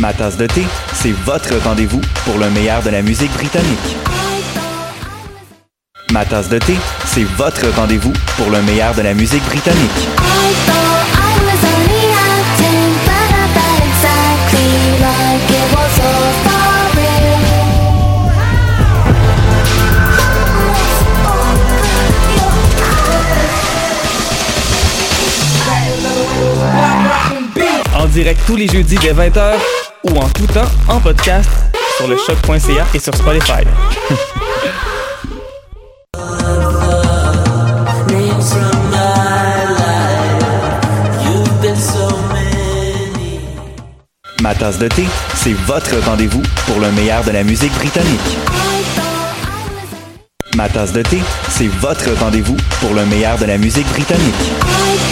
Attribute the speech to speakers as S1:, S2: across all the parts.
S1: Ma tasse de thé, c'est votre rendez-vous pour le meilleur de la musique britannique. Ma tasse de thé, c'est votre rendez-vous pour le meilleur de la musique britannique.
S2: Direct tous les jeudis dès 20h ou en tout temps en podcast sur le choc.ca et sur Spotify.
S1: Ma tasse de thé, c'est votre rendez-vous pour le meilleur de la musique britannique. Ma tasse de thé, c'est votre rendez-vous pour le meilleur de la musique britannique.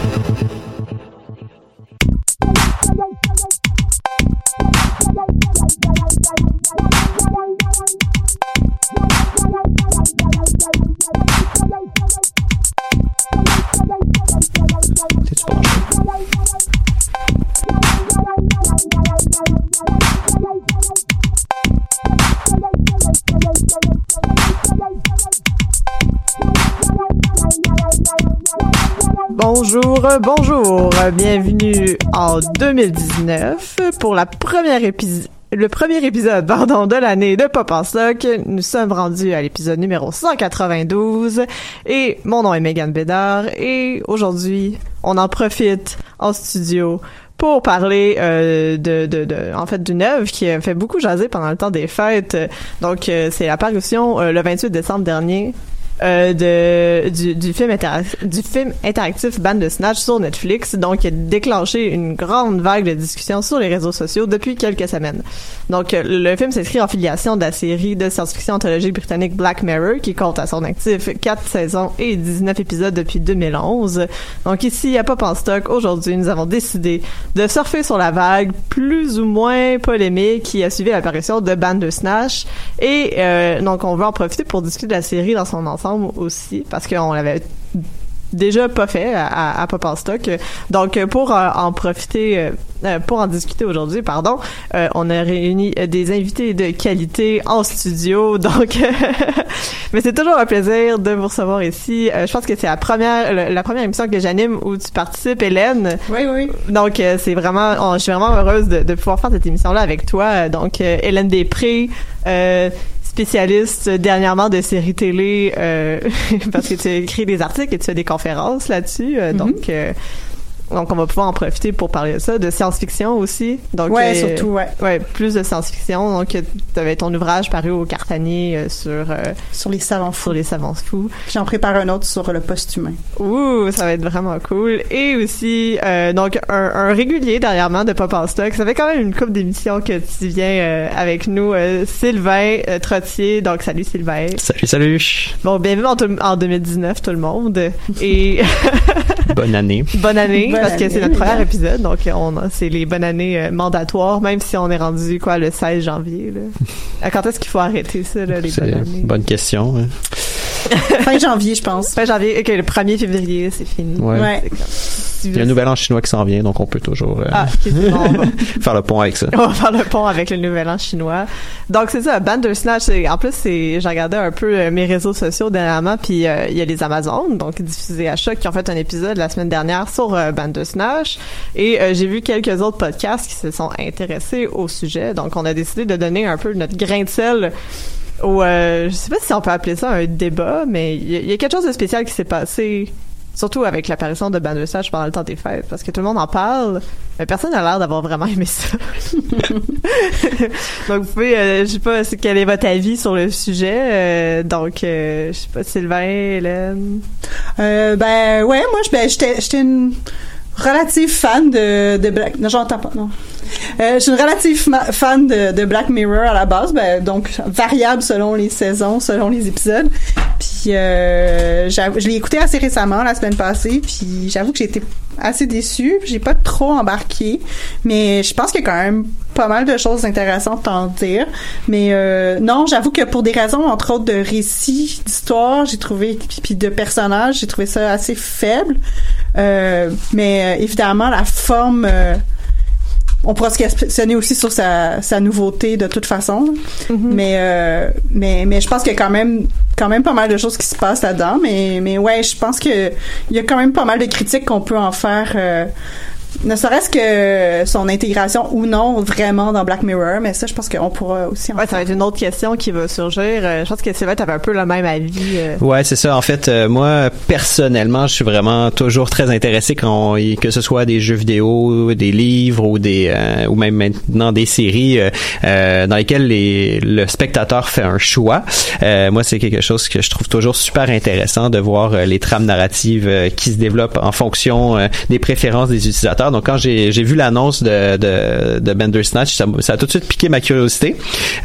S3: Bonjour, bonjour, bienvenue en 2019 pour. Le premier épisode, pardon, de l'année de Pop en Stock. Nous sommes rendus à l'épisode numéro 192 et mon nom est Megan Bédard et aujourd'hui, on en profite en studio pour parler euh, de, de, en d'une œuvre qui a fait beaucoup jaser pendant le temps des fêtes. Donc, euh, c'est la parution euh, le 28 décembre dernier euh, de du, du film du film interactif Snatch sur Netflix, donc il a déclenché une grande vague de discussion sur les réseaux sociaux depuis quelques semaines. Donc euh, le film s'inscrit en filiation de la série de science-fiction anthologique britannique Black Mirror, qui compte à son actif 4 saisons et 19 épisodes depuis 2011. Donc ici, à Pop en stock, aujourd'hui, nous avons décidé de surfer sur la vague plus ou moins polémique qui a suivi l'apparition de Bandersnatch. Et euh, donc, on veut en profiter pour discuter de la série dans son ensemble aussi, parce qu'on l'avait déjà pas fait à, à, Pop Stock. Donc, pour euh, en profiter, euh, euh, pour en discuter aujourd'hui, pardon, on a réuni des invités de qualité en studio. Donc, mais c'est toujours un plaisir de vous recevoir ici. Je pense que c'est la première, la, première émission que j'anime où tu participes, Hélène.
S4: Oui, oui.
S3: Donc, c'est vraiment, on- je suis vraiment heureuse de, de pouvoir faire cette émission-là avec toi. Donc, Hélène Després, euh, spécialiste dernièrement de séries télé, euh, parce que tu as écrit des articles et tu fais des conférences là-dessus. Euh, Donc, euh, donc, on va pouvoir en profiter pour parler de ça, de science-fiction aussi. Donc,
S4: Ouais,
S3: euh,
S4: surtout, ouais.
S3: Ouais, plus de science-fiction. Donc, tu avais ton ouvrage paru au Cartanier euh, sur euh,
S4: Sur les savants fous.
S3: sur les savants fous.
S4: Puis j'en prépare un autre sur le post-humain.
S3: Ouh, ça va être vraiment cool. Et aussi, euh, donc, un, un régulier dernièrement de Pop en Stock. Ça fait quand même une couple d'émissions que tu viens euh, avec nous, euh, Sylvain euh, Trottier. Donc, salut Sylvain.
S5: Salut, salut.
S3: Bon, bienvenue en, en 2019 tout le monde. Et
S5: Bonne année.
S3: bonne année, Parce que c'est notre premier épisode. Donc, on a- c'est les bonnes années euh, mandatoires, même si on est rendu, quoi, le 16 janvier. Là. Euh, Quand est-ce qu'il faut arrêter ça, là, les bonnes années?
S5: bonne question. hein.
S4: Fin janvier, je pense.
S3: Fin janvier, ok, le 1er février, c'est fini.
S5: Ouais.
S4: Ouais.
S5: Il y a un nouvel an chinois qui s'en vient, donc on peut toujours euh,
S3: Ah, bon,
S5: faire le pont avec ça.
S3: On va faire le pont avec le nouvel an chinois. Donc c'est ça, Bandersnatch. En plus, j'ai regardé un peu euh, mes réseaux sociaux dernièrement, puis euh, il y a les Amazones, donc diffusés à choc, qui ont fait un épisode la semaine dernière sur euh, Bandersnatch. Et j'ai vu quelques autres podcasts qui se sont intéressés au sujet. Donc on a décidé de donner un peu notre grain de sel. Au, euh, je sais pas si on peut appeler ça un débat, mais il y, a- il y a quelque chose de spécial qui s'est passé Surtout avec l'apparition de Bandersnatch pendant le temps des fêtes, parce que tout le monde en parle, mais personne n'a l'air d'avoir vraiment aimé ça. donc vous pouvez, euh, je sais pas, quel est votre avis sur le sujet. euh, donc, euh, je sais pas, Sylvain, Hélène.
S4: Euh, ben ouais, moi je ben, j'étais une relative fan de de Black non j'entends pas non euh, je suis une relative fan de, de Black Mirror à la base ben donc variable selon les saisons selon les épisodes puis euh, j'avoue- je l'ai écouté assez récemment la semaine passée puis j'avoue que j'ai été assez déçue. J'ai pas trop embarqué mais je pense qu'il y a quand même pas mal de choses intéressantes à en dire. Mais euh, non j'avoue que pour des raisons entre autres de récit d'histoire j'ai trouvé puis de personnages j'ai trouvé ça assez faible. Euh, mais euh, évidemment la forme euh, on pourra se questionner aussi sur sa, sa nouveauté de toute façon mais euh, mais mais je pense qu'il y a quand même quand même pas mal de choses qui se passent là-dedans. Mais mais ouais je pense que il y a quand même pas mal de critiques qu'on peut en faire euh, ne serait-ce que son intégration ou non vraiment dans Black Mirror mais ça je pense qu'on pourra aussi en
S3: Ouais, ça va être une autre question qui va surgir. Euh, je pense que Sylvain, t'avais un peu le même avis. euh.
S5: Ouais, c'est ça. En fait, euh, moi, personnellement, je suis vraiment toujours très intéressé quand on- que ce soit des jeux vidéo, des livres ou des euh, ou même maintenant des séries euh, dans lesquelles les, le spectateur fait un choix. Euh, moi, c'est quelque chose que je trouve toujours super intéressant de voir les trames narratives qui se développent en fonction des préférences des utilisateurs. Donc, quand j'ai vu l'annonce de, de, de Bandersnatch, ça, ça a tout de suite piqué ma curiosité.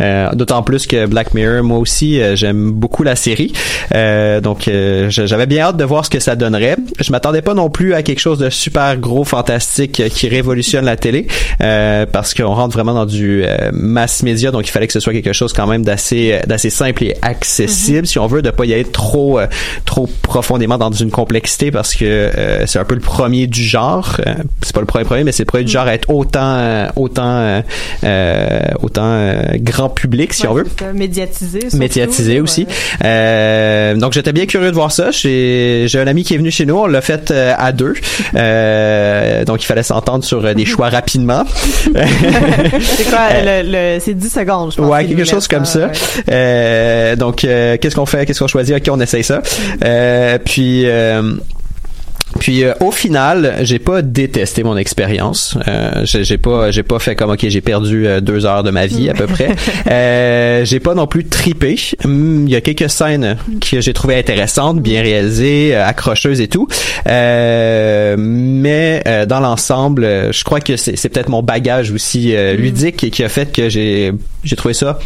S5: Euh, D'autant plus que Black Mirror, moi aussi, euh, j'aime beaucoup la série. Euh, donc, euh, j'avais bien hâte de voir ce que ça donnerait. Je m'attendais pas non plus à quelque chose de super gros, fantastique, euh, qui révolutionne la télé, euh, parce qu'on rentre vraiment dans du euh, mass média, donc il fallait que ce soit quelque chose quand même d'assez d'assez simple et accessible, si on veut, de pas y aller trop euh, trop profondément dans une complexité, parce que euh, c'est un peu le premier du genre. C'est pas le premier premier, mais c'est le premier du genre à être autant euh, autant euh, euh, autant euh, grand public, si
S3: Ouais,
S5: on veut
S3: Médiatisé. surtout,
S5: médiatisé aussi.
S3: ouais.
S5: Euh, donc j'étais bien curieux de voir ça. J'ai un ami qui est venu chez nous, on l'a fait à deux. Euh, donc il fallait s'entendre sur des choix rapidement.
S3: C'est quoi, le, le- c'est 10 secondes, je pense.
S5: Ouais, quelque chose comme ça.
S3: ouais.
S5: Euh, donc, qu'est-ce qu'on fait? Qu'est-ce qu'on choisit? Ok, on essaye ça. Euh, puis. euh, puis euh, au final, j'ai pas détesté mon expérience. Euh, j'ai pas, j'ai pas fait comme ok, j'ai perdu euh, deux heures de ma vie à peu près. J'ai pas non plus tripé. Hum, Il y a quelques scènes que j'ai trouvé intéressantes, bien réalisées, accrocheuses et tout. Mais dans l'ensemble, je crois que c'est peut-être mon bagage aussi euh, ludique qui a fait que j'ai j'ai trouvé ça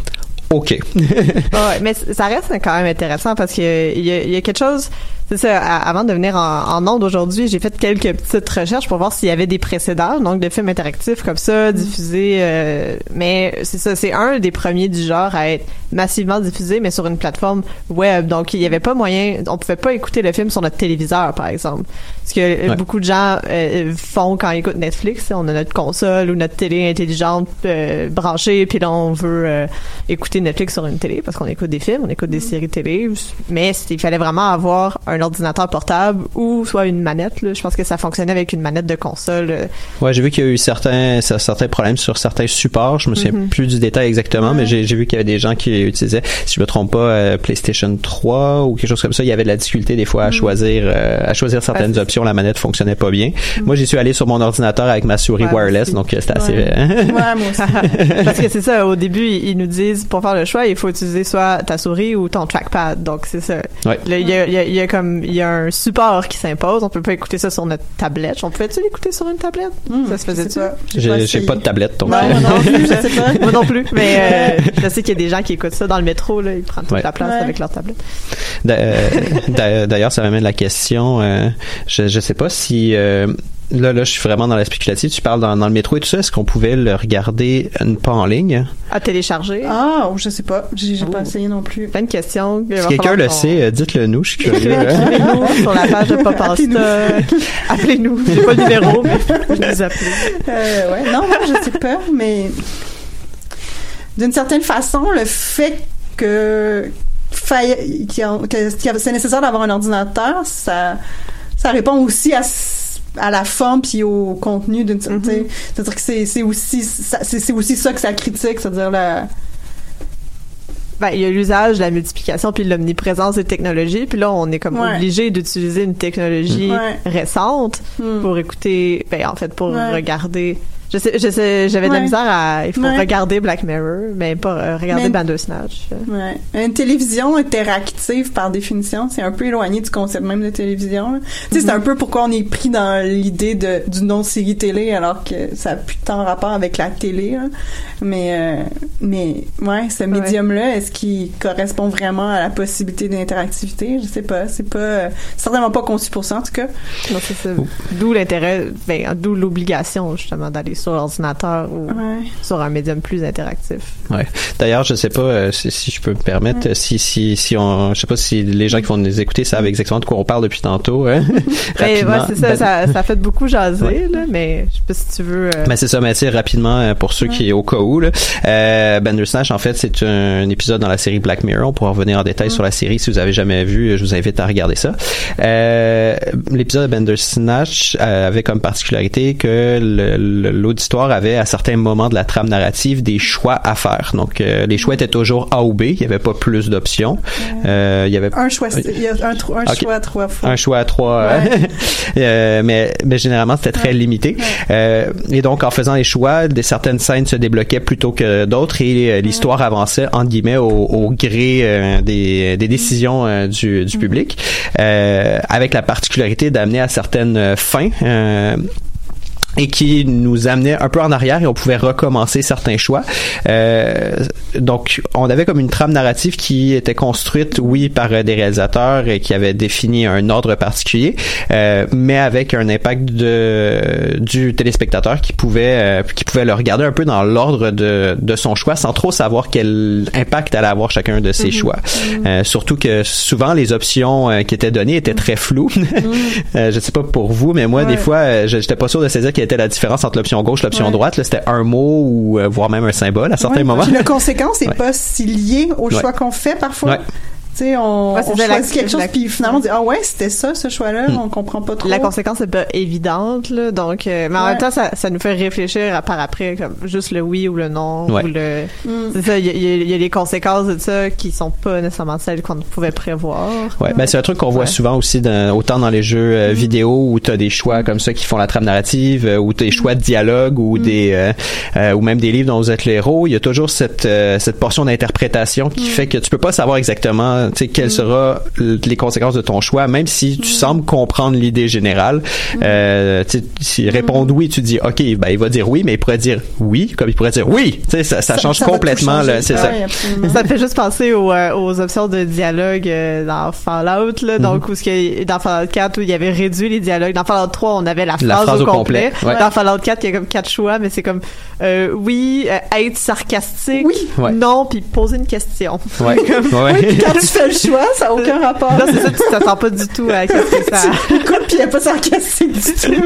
S5: ok.
S3: Ouais, mais ça reste quand même intéressant parce que il y a, il y a quelque chose. C'est ça. avant de venir en, en onde aujourd'hui, j'ai fait quelques petites recherches pour voir s'il y avait des précédents, donc de films interactifs comme ça, diffusés. euh, mais c'est ça, c'est un des premiers du genre à être massivement diffusé, mais sur une plateforme web. Donc il y avait pas moyen, on pouvait pas écouter le film sur notre téléviseur, par exemple. Ce que euh,
S5: Ouais.
S3: beaucoup de gens euh, font quand ils écoutent Netflix. On a notre console ou notre télé intelligente euh, branchée, puis là on veut euh, écouter Netflix sur une télé parce qu'on écoute des films, on écoute des séries télé. Mais il fallait vraiment avoir un ordinateur portable ou soit une manette. Là. Je pense que ça fonctionnait avec une manette de console. euh,
S5: Ouais, j'ai vu qu'il y a eu certains, cer- certains problèmes sur certains supports. Je me souviens
S3: Mhm.
S5: plus du détail exactement, mais j'ai vu qu'il y avait des gens qui utilisaient, si je me trompe pas, euh, PlayStation 3 ou quelque chose comme ça. Il y avait de la difficulté des fois à choisir, euh, à choisir certaines options. La manette fonctionnait pas bien. Moi, j'y suis allé sur mon ordinateur avec ma souris
S3: Ouais,
S5: wireless,
S3: aussi.
S5: donc euh, c'était assez.
S3: Ouais.
S4: Ouais, moi aussi.
S3: Parce que c'est ça, au début, ils nous disent, pour faire le choix, il faut utiliser soit ta souris ou ton trackpad. Donc, c'est ça. Il y a, il y a- il y a comme, il y a un support qui s'impose. On peut pas écouter ça sur notre tablette. On pouvait-tu l'écouter sur une tablette? ça se
S4: sais pas.
S5: J'ai
S4: essayé.
S5: pas de tablette, donc.
S4: Non,
S5: euh,
S4: moi non plus, je sais pas.
S3: Moi non plus. Mais, euh, je sais qu'il y a des gens qui écoutent ça dans le métro, là. Ils prennent toute
S5: Ouais.
S3: la place
S4: Ouais.
S3: avec leur tablette.
S5: D'a- euh, d'a- D'ailleurs, ça m'amène la question. euh, je je sais pas si euh, là là je suis vraiment dans la spéculative. Tu parles dans, dans le métro et tout ça. Est-ce qu'on pouvait le regarder euh, pas en ligne?
S3: À télécharger.
S4: Ah, oh, je sais pas. J'ai j'ai pas essayé non plus.
S3: Plein de questions. Il va
S5: Si quelqu'un
S3: falloir
S5: le
S3: qu'on-
S5: sait, euh, dites-le nous. Je suis curieux. hein.
S3: Écrivez-nous sur la page de Pop en
S4: Appelez-nous.
S3: stock. Appelez-nous. J'ai pas le numéro, mais vous nous appelez.
S4: Euh, ouais, non, non, je sais pas, mais d'une certaine façon, le fait que, faille- qu'il y a- que- qu'il y a- c'est nécessaire d'avoir un ordinateur, ça, ça répond aussi à, à la forme puis au contenu d'une certaine.
S3: Mm-hmm.
S4: C'est-à-dire que c'est c'est aussi ça- c'est aussi ça que ça critique, c'est-à-dire la.
S3: Ben, il y a l'usage, la multiplication, puis l'omniprésence des technologies. Puis là, on est comme
S4: Ouais.
S3: obligé d'utiliser une technologie
S4: Ouais.
S3: récente
S4: Hmm.
S3: pour écouter, ben, en fait, pour
S4: Ouais.
S3: regarder. Je sais, je sais, j'avais de la
S4: Ouais.
S3: misère à, il faut
S4: Ouais.
S3: regarder Black Mirror, mais pas euh, regarder
S4: Mais-
S3: Bandersnatch.
S4: Ouais. Une télévision interactive, par définition, c'est un peu éloigné du concept même de télévision. là. Tu sais, c'est un peu pourquoi on est pris dans l'idée de du non série télé alors que ça a plus tant rapport avec la télé. là. Mais euh, mais ouais, ce médium-là, est-ce qu'il correspond vraiment à la possibilité d'interactivité? Je sais pas. C'est pas euh, certainement pas conçu pour ça en tout cas.
S3: Non, c'est ça. D'où l'intérêt, ben, d'où l'obligation, justement, d'aller sur l'ordinateur ou
S4: Ouais.
S3: sur un médium plus interactif.
S5: Ouais. D'ailleurs, je sais pas euh, si, si je peux me permettre, si si si on, je sais pas si les gens qui vont nous écouter savent exactement de quoi on parle depuis tantôt. Hein?
S3: Ben, ouais, c'est ça,
S5: Ben-
S3: ça, ça fait beaucoup jaser,
S5: Ouais.
S3: là, mais je sais pas si tu veux. euh,
S5: Ben c'est ça, mais rapidement euh, pour ceux qui au cas où là. Euh, Bandersnatch en fait c'est un, épisode dans la série Black Mirror. On pourra revenir en détail sur la série si vous avez jamais vu. Je vous invite à regarder ça. Euh, L'épisode de Bandersnatch euh, avait comme particularité que le- le- l'auditoire avait à certains moments de la trame narrative des choix à faire. Donc euh, les choix étaient toujours A ou B. Il y avait pas plus d'options. Euh, il y avait
S4: Un choix, il y a un, choix trois fois.
S5: un choix à trois,
S4: Ouais.
S5: euh, mais, mais généralement c'était très limité. Euh, et donc en faisant les choix, des certaines scènes se débloquaient plutôt que d'autres et euh, l'histoire avançait entre guillemets au, au gré euh, des, des décisions euh, du, du public, euh, avec la particularité d'amener à certaines euh, fins. Et qui nous amenait un peu en arrière et on pouvait recommencer certains choix. Euh, donc, on avait comme une trame narrative qui était construite, oui, par euh, des réalisateurs et qui avait défini un ordre particulier, euh, mais avec un impact de, du téléspectateur qui pouvait, euh, qui pouvait le regarder un peu dans l'ordre de, de son choix sans trop savoir quel impact allait avoir chacun de ses choix. Euh, surtout que souvent les options euh, qui étaient données étaient très floues. Euh, je sais pas pour vous, mais moi, des fois, j'étais pas sûr de saisir était la différence entre l'option gauche et l'option
S4: Ouais.
S5: droite. C'était un mot ou euh, voire même un symbole à certains
S4: Ouais.
S5: moments.
S4: Puis la conséquence n'est
S5: Ouais.
S4: pas si liée au choix qu'on fait parfois. Tu sais, on,
S3: Ouais, c'est
S4: on choisit quelque chose,
S3: la-
S4: puis finalement on dit ah ouais c'était ça ce choix-là,
S5: Hmm.
S4: on comprend pas trop.
S3: La conséquence est pas évidente, là, donc, euh, mais en
S4: Ouais.
S3: même temps, ça, ça nous fait réfléchir à par après, comme juste le oui ou le non,
S5: Ouais.
S3: ou le.
S4: Mm.
S3: C'est ça, il y, a- il y y a les conséquences de ça qui sont pas nécessairement celles qu'on pouvait prévoir.
S5: Ouais, ben c'est un truc qu'on voit
S3: Ouais.
S5: souvent aussi dans, autant dans les jeux euh, vidéo où t'as des choix comme ça qui font la trame narrative, euh, ou t'as des choix de dialogue ou des euh, euh, ou même des livres dont vous êtes le héros. Il y a toujours cette euh, cette portion d'interprétation qui fait que tu peux pas savoir exactement tu sais quelles
S4: Mm.
S5: sera l- les conséquences de ton choix même si tu sembles comprendre l'idée générale
S4: Mm.
S5: euh, tu sais, s'il répond oui tu dis ok ben il va dire oui mais il pourrait dire oui comme il pourrait dire oui tu sais ça, ça, change
S4: ça
S5: complètement
S4: changer.
S5: là, c'est
S4: Ah
S5: ça
S4: oui.
S3: Ça me fait juste penser aux, euh, aux options de dialogue euh, dans Fallout, là.
S5: Mhm.
S3: Donc, où ce que, dans Fallout 4, où il y avait réduit les dialogues. Dans Fallout 3, on avait la phrase,
S5: La phrase
S3: au
S5: au
S3: complet.
S5: complet, ouais.
S3: Dans Fallout 4, il y a comme quatre choix, mais c'est comme, euh, oui, euh, être sarcastique.
S4: Oui.
S5: Ouais.
S3: Non, puis poser une question.
S5: ouais, ouais.
S4: Oui, puis quand tu le choix, ça n'a aucun rapport.
S3: Là, c'est ça, tu t'attends pas du tout à qu'est-ce que ça.
S4: Écoute, puis il n'y a pas sarcastique du tout.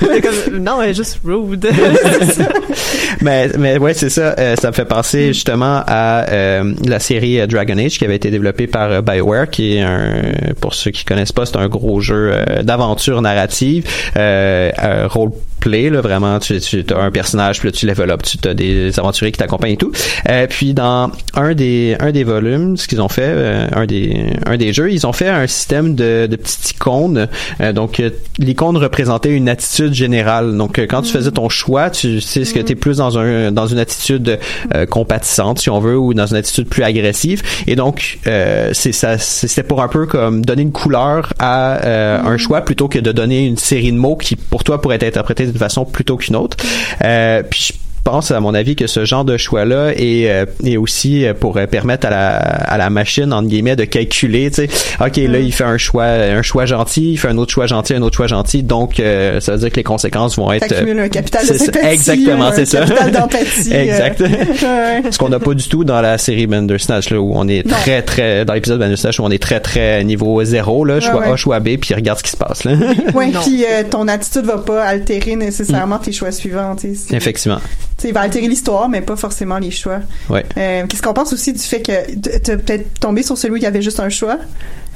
S3: Comme, non, elle est juste rude.
S5: mais mais ouais c'est ça euh, ça me fait penser justement à euh, la série euh, Dragon Age qui avait été développée par euh, BioWare qui est un pour ceux qui connaissent pas c'est un gros jeu euh, d'aventure narrative euh, euh, role play là vraiment tu, tu as un personnage puis là tu up tu as des aventuriers qui t'accompagnent et tout. Euh, puis dans un des un des volumes ce qu'ils ont fait euh, un des un des jeux ils ont fait un système de, de petites icônes. Euh, donc euh, l'icône représentait une attitude générale. Donc euh, quand tu faisais ton choix tu sais ce que tu es plus dans un dans une attitude euh, compatissante si on veut ou dans une attitude plus agressive. Et donc c'est ça c'était pour un peu comme donner une couleur à un choix plutôt que de donner une série de mots qui pour toi pourraient être interprétés d'une façon plutôt qu'une autre. Euh, pense à mon avis que ce genre de choix là est, euh, est aussi euh, pour euh, permettre à la à la machine entre guillemets de calculer tu sais ok là il fait un choix un choix gentil il fait un autre choix gentil un autre choix gentil donc euh, ça veut dire que les conséquences vont être
S4: T'accumules un capital de
S5: c'est ça,
S4: sympathie.
S5: exactement
S4: un
S5: c'est ça
S4: d'empathie.
S5: exact ce qu'on n'a pas du tout dans la série Bandersnatch là où on est
S4: Non.
S5: très très dans l'épisode Bandersnatch où on est très très niveau zéro là choix
S4: ouais.
S5: A choix B puis regarde ce qui se passe là
S4: Ouais,
S3: Non.
S4: puis euh, ton attitude va pas altérer nécessairement tes choix suivants. Tu sais,
S5: effectivement
S4: il va altérer l'histoire, mais pas forcément les choix.
S5: ouais
S4: Euh, Qu'est-ce qu'on pense aussi du fait que t- t'as peut-être tombé sur celui où il y avait juste un choix?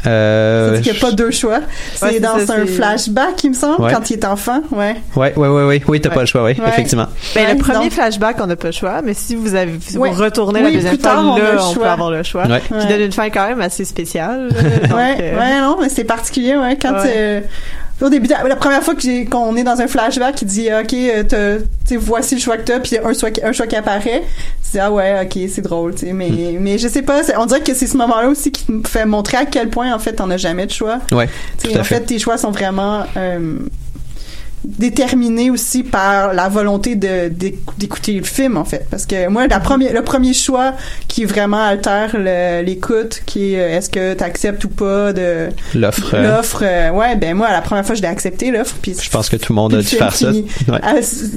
S5: euh,
S4: C'est-à-dire qu'il n'y a pas deux choix? C'est
S3: Ouais,
S4: dans
S3: ça,
S4: un flashback, il me semble,
S5: Ouais.
S4: quand il est enfant. Ouais.
S5: ouais ouais ouais ouais oui t'as
S3: Ouais.
S5: pas le choix oui
S4: Ouais.
S5: effectivement
S3: Ben,
S4: Ouais,
S3: le premier
S4: donc-
S3: flashback, on n'a pas le choix, mais si vous avez, si
S4: Ouais.
S3: vous retournez
S4: Oui,
S3: la deuxième
S4: plus tard,
S3: fois,
S4: on a le
S3: là, on peut avoir le choix.
S5: Ouais.
S3: Qui donne une fin quand même assez spéciale. Donc,
S4: ouais,
S3: euh,
S4: ouais, non, mais c'est particulier, ouais. Quand
S3: Ouais.
S4: euh, au début, de- la première fois qu'on est dans un flashback, il dit, ok, euh, sais, voici le choix que t'as, puis un choix, un choix qui apparaît. Tu dis, ah ouais, ok, c'est drôle, tu sais, mais,
S5: Hmm.
S4: mais je sais pas, on dirait que c'est ce moment-là aussi qui te fait montrer à quel point, en fait, t'en as jamais de choix.
S5: ouais tout à
S4: en
S5: fait
S4: fait, tes choix sont vraiment euh, déterminés aussi par la volonté de d'éc- d'écouter le film en fait. Parce que moi la première le premier choix qui vraiment altère le- l'écoute qui est euh, est-ce que tu acceptes ou pas de
S5: l'offre euh,
S4: l'offre euh, ouais ben moi la première fois je l'ai accepté l'offre puis
S5: je pense que tout le monde a dû faire ça. ouais.
S4: Ah,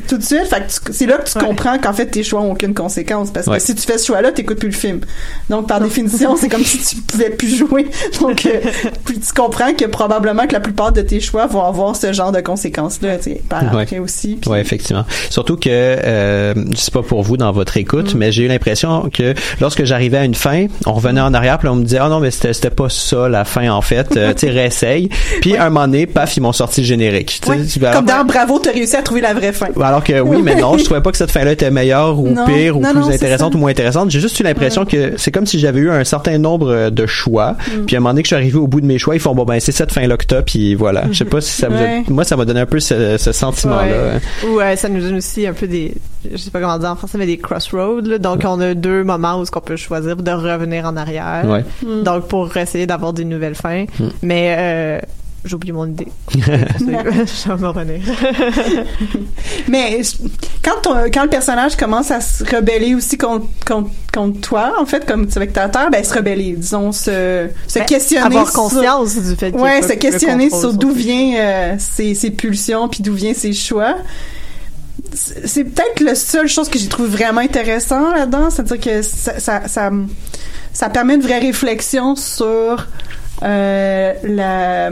S4: tout de suite fait que tu- c'est là que tu
S3: Ouais.
S4: comprends qu'en fait tes choix ont aucune conséquence. Parce
S5: Ouais.
S4: que si tu fais ce choix là t'écoutes plus le film. Donc par définition c'est comme si tu pouvais plus jouer. Donc euh, puis tu comprends que probablement que la plupart de tes choix vont avoir ce genre de conséquences là par
S5: Ouais.
S4: après aussi puis-
S5: Ouais, effectivement. Surtout que euh, sais pas pour vous dans votre écoute,
S4: Mm.
S5: mais j'ai eu l'impression que lorsque j'arrivais à une fin, on revenait en arrière, puis on me disait ah non mais c'était pas ça la fin en fait, euh, tu réessaye. Puis un moment donné, paf, ils m'ont sorti le générique.
S4: Ouais. comme dans Bravo t'as réussi à trouver la vraie fin
S5: alors que oui, mais non, je trouvais pas que cette fin-là était meilleure ou
S4: Non.
S5: pire ou
S4: Non,
S5: plus
S4: non, c'est
S5: intéressante ou moins intéressante. J'ai juste eu l'impression que c'est comme si j'avais eu un certain nombre de choix.
S4: Mm.
S5: Puis à un moment donné que je suis arrivé au bout de mes choix, ils font bon ben c'est cette fin-là que t'as. Puis voilà. Je sais pas si ça vous a-
S4: Ouais.
S5: moi ça m'a donné un peu ce, ce sentiment-là.
S3: Ouais. Ou euh, ça nous donne aussi un peu des, je sais pas comment dire en français, mais des crossroads. là. Donc on a deux moments où ce qu'on peut choisir de revenir en arrière.
S5: Ouais.
S4: Mm.
S3: Donc pour essayer d'avoir des nouvelles fins.
S5: Mm.
S3: Mais euh, j'ai oublié mon idée. je vais me revenir.
S4: mais quand ton- quand le personnage commence à se rebeller aussi contre contre, contre toi en fait comme spectateur ben se rebeller disons se se
S3: Ben,
S4: questionner
S3: Avoir
S4: sur-
S3: conscience du fait
S4: ouais se questionner sur d'où vient euh, ses, ses pulsions puis d'où vient ses choix c'est peut-être la seule chose que j'ai trouvé vraiment intéressant là-dedans c'est-à-dire que ça, ça, ça, ça permet une vraie réflexion sur la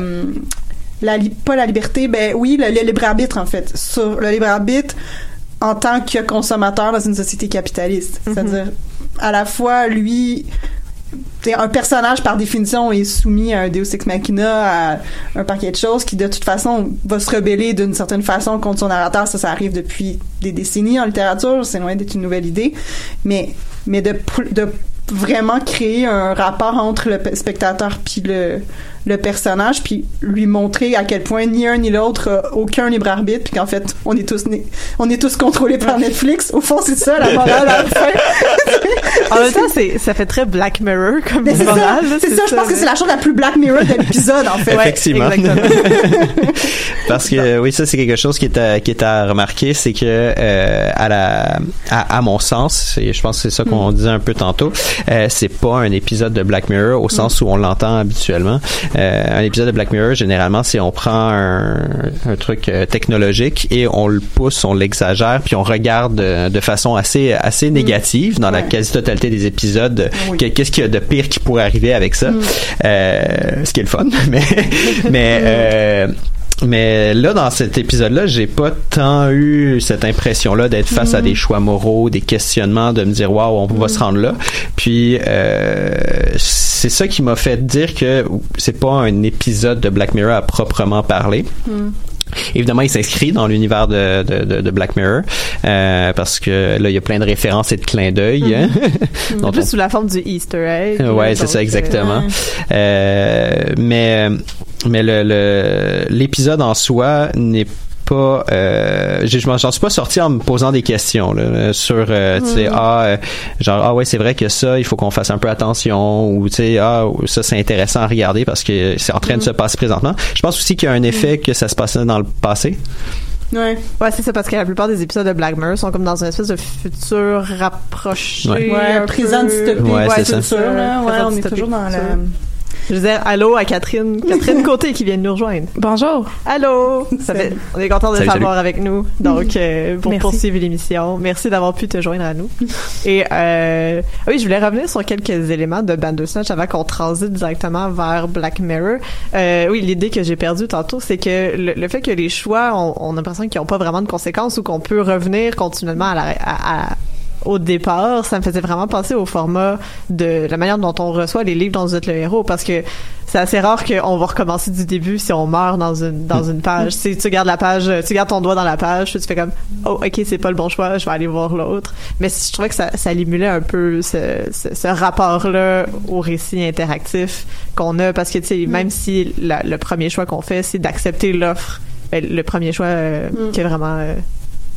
S4: la li- pas la liberté ben oui le, le libre arbitre en fait. Sur le libre arbitre en tant que consommateur dans une société capitaliste. C'est-à-dire à la fois lui un personnage par définition est soumis à un Deus ex machina à un paquet de choses qui de toute façon va se rebeller d'une certaine façon contre son narrateur. Ça ça arrive depuis des décennies en littérature c'est loin d'être une nouvelle idée. Mais mais de vraiment créer un rapport entre le pe- spectateur puis le le personnage puis lui montrer à quel point ni un ni l'autre a aucun libre arbitre puis qu'en fait on est tous on est tous contrôlés par Netflix au fond c'est ça la morale à la fin
S3: En même temps, c'est ça fait très Black Mirror comme
S4: c'est ça,
S3: moral, là,
S4: c'est ça, je pense que c'est la chose la plus Black Mirror de l'épisode, en fait.
S5: Effectivement.
S3: exactement.
S5: Parce que oui, ça c'est quelque chose qui est à, qui est à remarquer, c'est que euh, à la à, à mon sens, et je pense que c'est ça qu'on disait un peu tantôt, euh, c'est pas un épisode de Black Mirror au sens où on l'entend habituellement. Euh, un épisode de Black Mirror, généralement, c'est on prend un, un truc euh, technologique et on le pousse, on l'exagère, puis on regarde euh, de façon assez assez négative dans la quasi-totalité des épisodes. que- Qu'est-ce qu'il y a de pire qui pourrait arriver avec ça? Euh, Ce qui est le fun, mais mais euh, mais là, dans cet épisode-là, j'ai pas tant eu cette impression-là d'être face à des choix moraux, des questionnements, de me dire waouh, on va se rendre là. Puis euh, c'est ça qui m'a fait dire que c'est pas un épisode de Black Mirror à proprement parler. Évidemment, il s'inscrit dans l'univers de, de, de, de Black Mirror euh, parce que là, il y a plein de références et de clins d'œil. hein,
S3: En
S5: on
S3: plus, sous la forme du Easter egg.
S5: Ouais, c'est ça
S3: euh,
S5: exactement. Euh, mais mais le le- l'épisode en soi n'est pas euh, j'ai- je m'en suis pas sorti en me posant des questions là, sur euh, tu sais ah euh, genre ah ouais c'est vrai que ça il faut qu'on fasse un peu attention ou tu sais ah ça c'est intéressant à regarder parce que c'est en train de se passer présentement je pense aussi qu'il y a un effet que ça se passait dans le passé
S4: Ouais.
S3: Ouais, c'est ça, parce que la plupart des épisodes de Black Mirror sont comme dans une espèce de futur rapproché.
S5: Ouais.
S4: Ouais,
S3: un
S4: présent dystopique,
S5: Ouais, c'est
S4: c'est
S5: ça.
S4: sûr, là. Ouais, on est toujours dans la...
S3: Je veux dire, allô à Catherine. Catherine Côté qui vient de nous rejoindre.
S6: Bonjour.
S3: Allô! Ça fait, on est content de
S5: Salut,
S3: t'avoir avec nous. Donc, euh, pour
S6: Merci.
S3: poursuivre l'émission, merci d'avoir pu te joindre à nous. Et euh, oui, je voulais revenir sur quelques éléments de Bandersnatch avant qu'on transite directement vers Black Mirror. Euh, oui, l'idée que j'ai perdue tantôt, c'est que le, le fait que les choix, on, on a l'impression qu'ils n'ont pas vraiment de conséquences ou qu'on peut revenir continuellement à la, à- à- au départ, ça me faisait vraiment penser au format de la manière dont on reçoit les livres dont vous êtes le héros parce que c'est assez rare qu'on va recommencer du début si on meurt dans une dans une page. Si tu gardes la page, tu gardes ton doigt dans la page, tu fais comme oh ok c'est pas le bon choix, je vais aller voir l'autre. Mais je trouvais que ça, ça émulait un peu ce, ce, ce rapport là au récit interactif qu'on a parce que tu sais même si la- le premier choix qu'on fait c'est d'accepter l'offre, ben, le premier choix euh, qui est vraiment euh,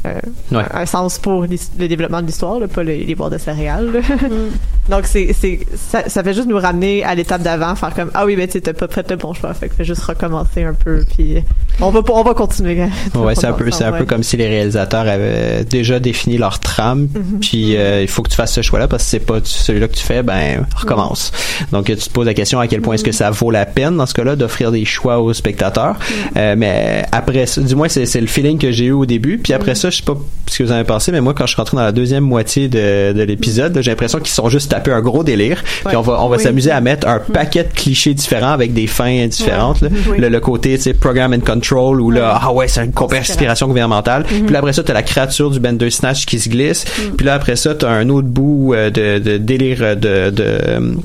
S3: euh,
S5: Ouais.
S3: un, sens pour le développement de l'histoire, là, pas les, les boîtes de céréales. là. Donc c'est c'est ça, ça fait juste nous ramener à l'étape d'avant, faire comme ah oui ben tu sais, t'as pas fait le bon choix, fait que fait juste recommencer un peu puis on va on va continuer.
S5: Ouais, c'est un peu, c'est un peu comme si les réalisateurs avaient déjà défini leur trame,
S3: Mhm.
S5: puis euh, il faut que tu fasses ce choix-là parce que c'est pas celui-là que tu fais, ben recommence. Donc tu te poses la question à quel point est-ce que ça vaut la peine dans ce cas-là d'offrir des choix aux spectateurs. Euh, mais après, du moins c'est c'est le feeling que j'ai eu au début, puis après ça, je sais pas ce que vous en avez pensé, mais moi quand je suis rentré dans la deuxième moitié de, de l'épisode, j'ai l'impression qu'ils sont juste tapés un gros délire, puis
S3: Ouais.
S5: on va on va
S3: Oui.
S5: s'amuser à mettre un paquet de clichés différents avec des fins différentes. là.
S3: Oui.
S5: Le, le côté, tu sais, program and control où là, ah ouais, c'est une conspiration gouvernementale. Puis là après ça, t'as la créature du Bender Snatch qui se glisse. Puis là après ça, t'as un autre bout euh, de, de délire euh, de, de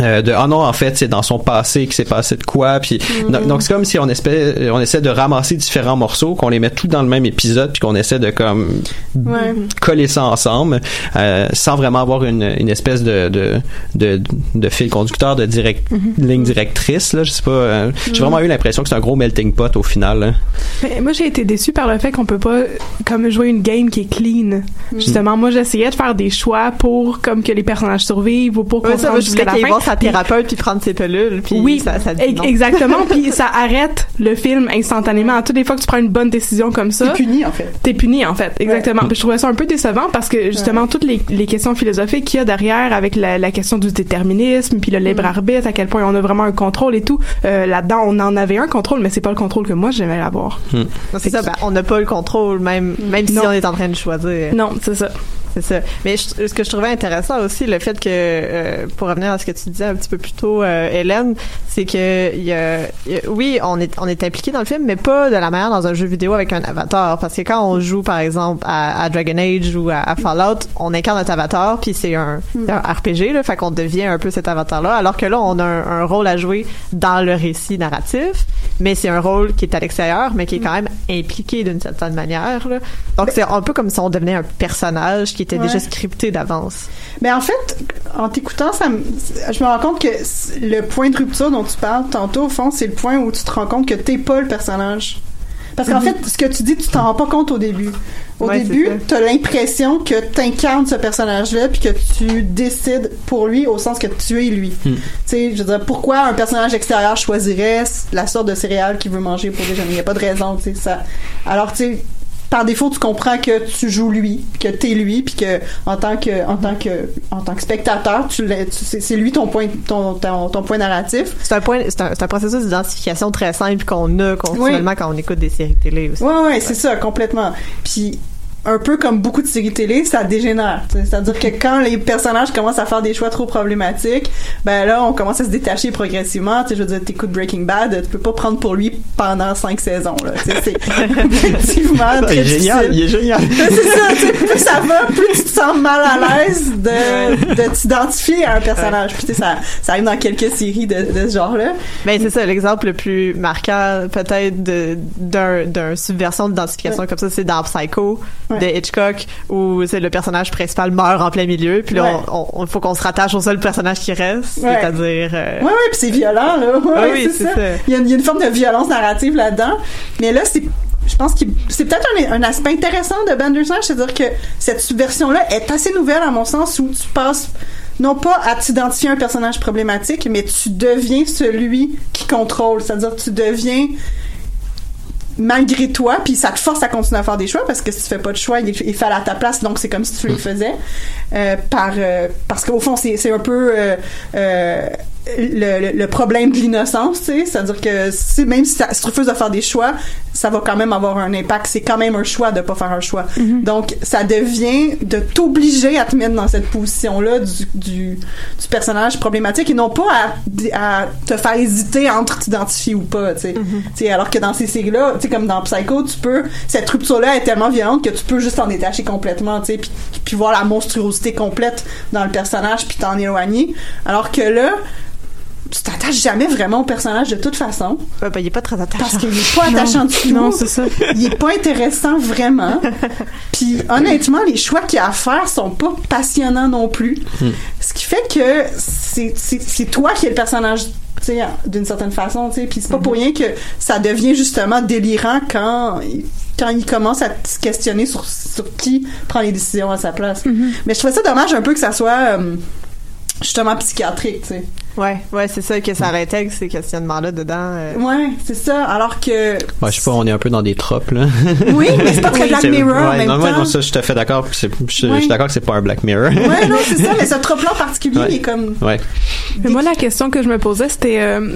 S5: euh, de ah non en fait c'est dans son passé qu'il s'est passé de quoi puis donc, donc c'est comme si on espère on essaie de ramasser différents morceaux qu'on les met tout dans le même épisode puis qu'on essaie de comme
S4: Ouais.
S5: coller ça ensemble euh, sans vraiment avoir une, une espèce de, de, de, de fil conducteur de direct, ligne directrice là je sais pas euh, j'ai vraiment eu l'impression que c'est un gros melting pot au final là.
S6: Mais moi, j'ai été déçue par le fait qu'on peut pas comme jouer une game qui est clean. Justement, moi, j'essayais de faire des choix pour comme que les personnages survivent ou pour qu'on
S3: Ouais,
S6: se
S3: je
S6: jusqu'à la fin.
S3: Voir sa thérapeute puis prendre ses pilules puis
S6: oui,
S3: ça, ça dit non.
S6: exactement. puis ça arrête le film instantanément. À toutes les fois que tu prends une bonne décision comme ça,
S4: C'est puni, en fait.
S6: t'es puni en fait. Exactement. Puis je trouvais ça un peu décevant parce que justement toutes les, les questions philosophiques qu'il y a derrière avec la, la question du déterminisme puis le libre arbitre, à quel point on a vraiment un contrôle et tout. euh, Là-dedans, on en avait un contrôle, mais c'est pas le contrôle que moi j'aimais avoir.
S3: Non, C'est ça, ben, on n'a pas le contrôle même même si on est en train de choisir.
S6: Non, c'est ça.
S3: C'est ça. Mais je- ce que je trouvais intéressant aussi, le fait que, euh, pour revenir à ce que tu disais un petit peu plus tôt, euh, Hélène, c'est que, y a, y a- oui, on est, on est impliqué dans le film, mais pas de la manière dans un jeu vidéo avec un avatar. Parce que quand on joue, par exemple, à, à Dragon Age ou à, à Fallout, on incarne notre avatar, puis c'est un, c'est un RPG, là, fait qu'on devient un peu cet avatar-là. Alors que là, on a un, un rôle à jouer dans le récit narratif, mais c'est un rôle qui est à l'extérieur, mais qui est quand même impliqué d'une certaine manière. Là. Donc, c'est un peu comme si on devenait un personnage qui était
S4: Ouais.
S3: déjà scripté d'avance.
S4: Mais en fait, en t'écoutant, ça me- je me rends compte que le point de rupture dont tu parles tantôt, au fond, c'est le point où tu te rends compte que t'es pas le personnage. Parce qu'en fait, ce que tu dis, tu t'en rends pas compte au début. Au
S3: Ouais,
S4: début,
S3: c'est
S4: t'as l'impression que t'incarnes ce personnage-là puis que tu décides pour lui au sens que tu es lui.
S5: Hmm.
S4: Tu sais, je veux dire, pourquoi un personnage extérieur choisirait la sorte de céréales qu'il veut manger pour déjeuner? Il n'y a pas de raison, tu sais, ça. Alors, tu sais, par défaut, tu comprends que tu joues lui, que t'es lui, puis que en tant que en tant que en tant que spectateur, tu, tu- c'est lui ton point ton, ton, ton point narratif.
S3: C'est un point, c'est un, c'est un processus d'identification très simple qu'on a continuellement quand on écoute des séries télé aussi.
S4: Ouais, ouais, c'est ça, complètement. Puis un peu comme beaucoup de séries télé, ça dégénère. C'est-à-dire que quand les personnages commencent à faire des choix trop problématiques, ben là, on commence à se détacher progressivement. Tu sais, je veux dire, t'écoutes Breaking Bad, tu peux pas prendre pour lui pendant cinq saisons. C'est effectivement très
S5: Il est génial, il est génial.
S4: c'est ça, plus ça va, plus tu te sens mal à l'aise de, de t'identifier à un personnage. Puis tu sais, ça, ça arrive dans quelques séries de, de ce genre-là.
S3: Ben c'est ça l'exemple le plus marquant peut-être d'un subversion d'identification comme ça c'est dans Psycho de Hitchcock où c'est le personnage principal meurt en plein milieu puis là
S4: Ouais.
S3: on, on- faut qu'on se rattache au seul personnage qui reste
S4: Ouais.
S3: c'est-à-dire euh,
S4: Ouais, ouais, puis c'est violent, là.
S3: Ah oui,
S4: c'est ça.
S3: ça.
S4: Il y, a, il y a une forme de violence narrative là-dedans. Mais là, c'est. Je pense que c'est peut-être un, un aspect intéressant de Bandersnatch, c'est-à-dire que cette subversion-là est assez nouvelle à mon sens où tu passes non pas à t'identifier à un personnage problématique, mais tu deviens celui qui contrôle. C'est-à-dire tu deviens malgré toi, puis ça te force à continuer à faire des choix parce que si tu fais pas de choix, il, il fait à ta place, donc c'est comme si tu les faisais. Euh, par euh, parce qu'au fond c'est c'est un peu euh, euh, le, le- problème de l'innocence, tu sais, c'est-à-dire que si, même si, ça- si tu refuses de faire des choix, ça va quand même avoir un impact. C'est quand même un choix de pas faire un choix. Donc, ça devient de t'obliger à te mettre dans cette position-là du, du, du personnage problématique et non pas à, à te faire hésiter entre t'identifier ou pas, tu sais. Tu sais, alors que dans ces séries-là, tu sais, comme dans Psycho, tu peux, cette rupture-là est tellement violente que tu peux juste t'en détacher complètement, tu sais, puis, puis voir la monstruosité complète dans le personnage puis t'en éloigner. Alors que là, tu t'attaches jamais vraiment au personnage de toute façon.
S3: ben, il est pas très attachant
S4: Parce qu'il est pas attachant du tout.
S6: Non, c'est ça.
S4: Il est pas intéressant vraiment. Puis honnêtement, les choix qu'il y a à faire sont pas passionnants non plus. Ce qui fait que c'est toi qui es le personnage tu sais d'une certaine façon, tu sais, puis c'est pas pour rien que ça devient justement délirant quand quand il commence à se questionner sur sur qui prend les décisions à sa place. Mais je trouvais ça dommage un peu que ça soit euh, justement psychiatrique, tu sais.
S3: Ouais ouais c'est ça que ça intègre ces questionnements là dedans euh.
S4: Ouais, c'est ça. Alors que
S5: Ouais, je sais pas, on est un peu dans des tropes, là.
S4: oui, mais c'est pas très Black Mirror en
S5: ouais,
S4: même
S5: non, ouais,
S4: temps.
S5: non, ça, je suis tout à fait d'accord. Je, je
S4: Ouais.
S5: suis d'accord que c'est pas un Black Mirror.
S4: Ouais, non, c'est ça, mais ce trop-là en particulier,
S5: Ouais.
S4: il est comme.
S5: Ouais.
S6: Mais moi, la question que je me posais, c'était euh,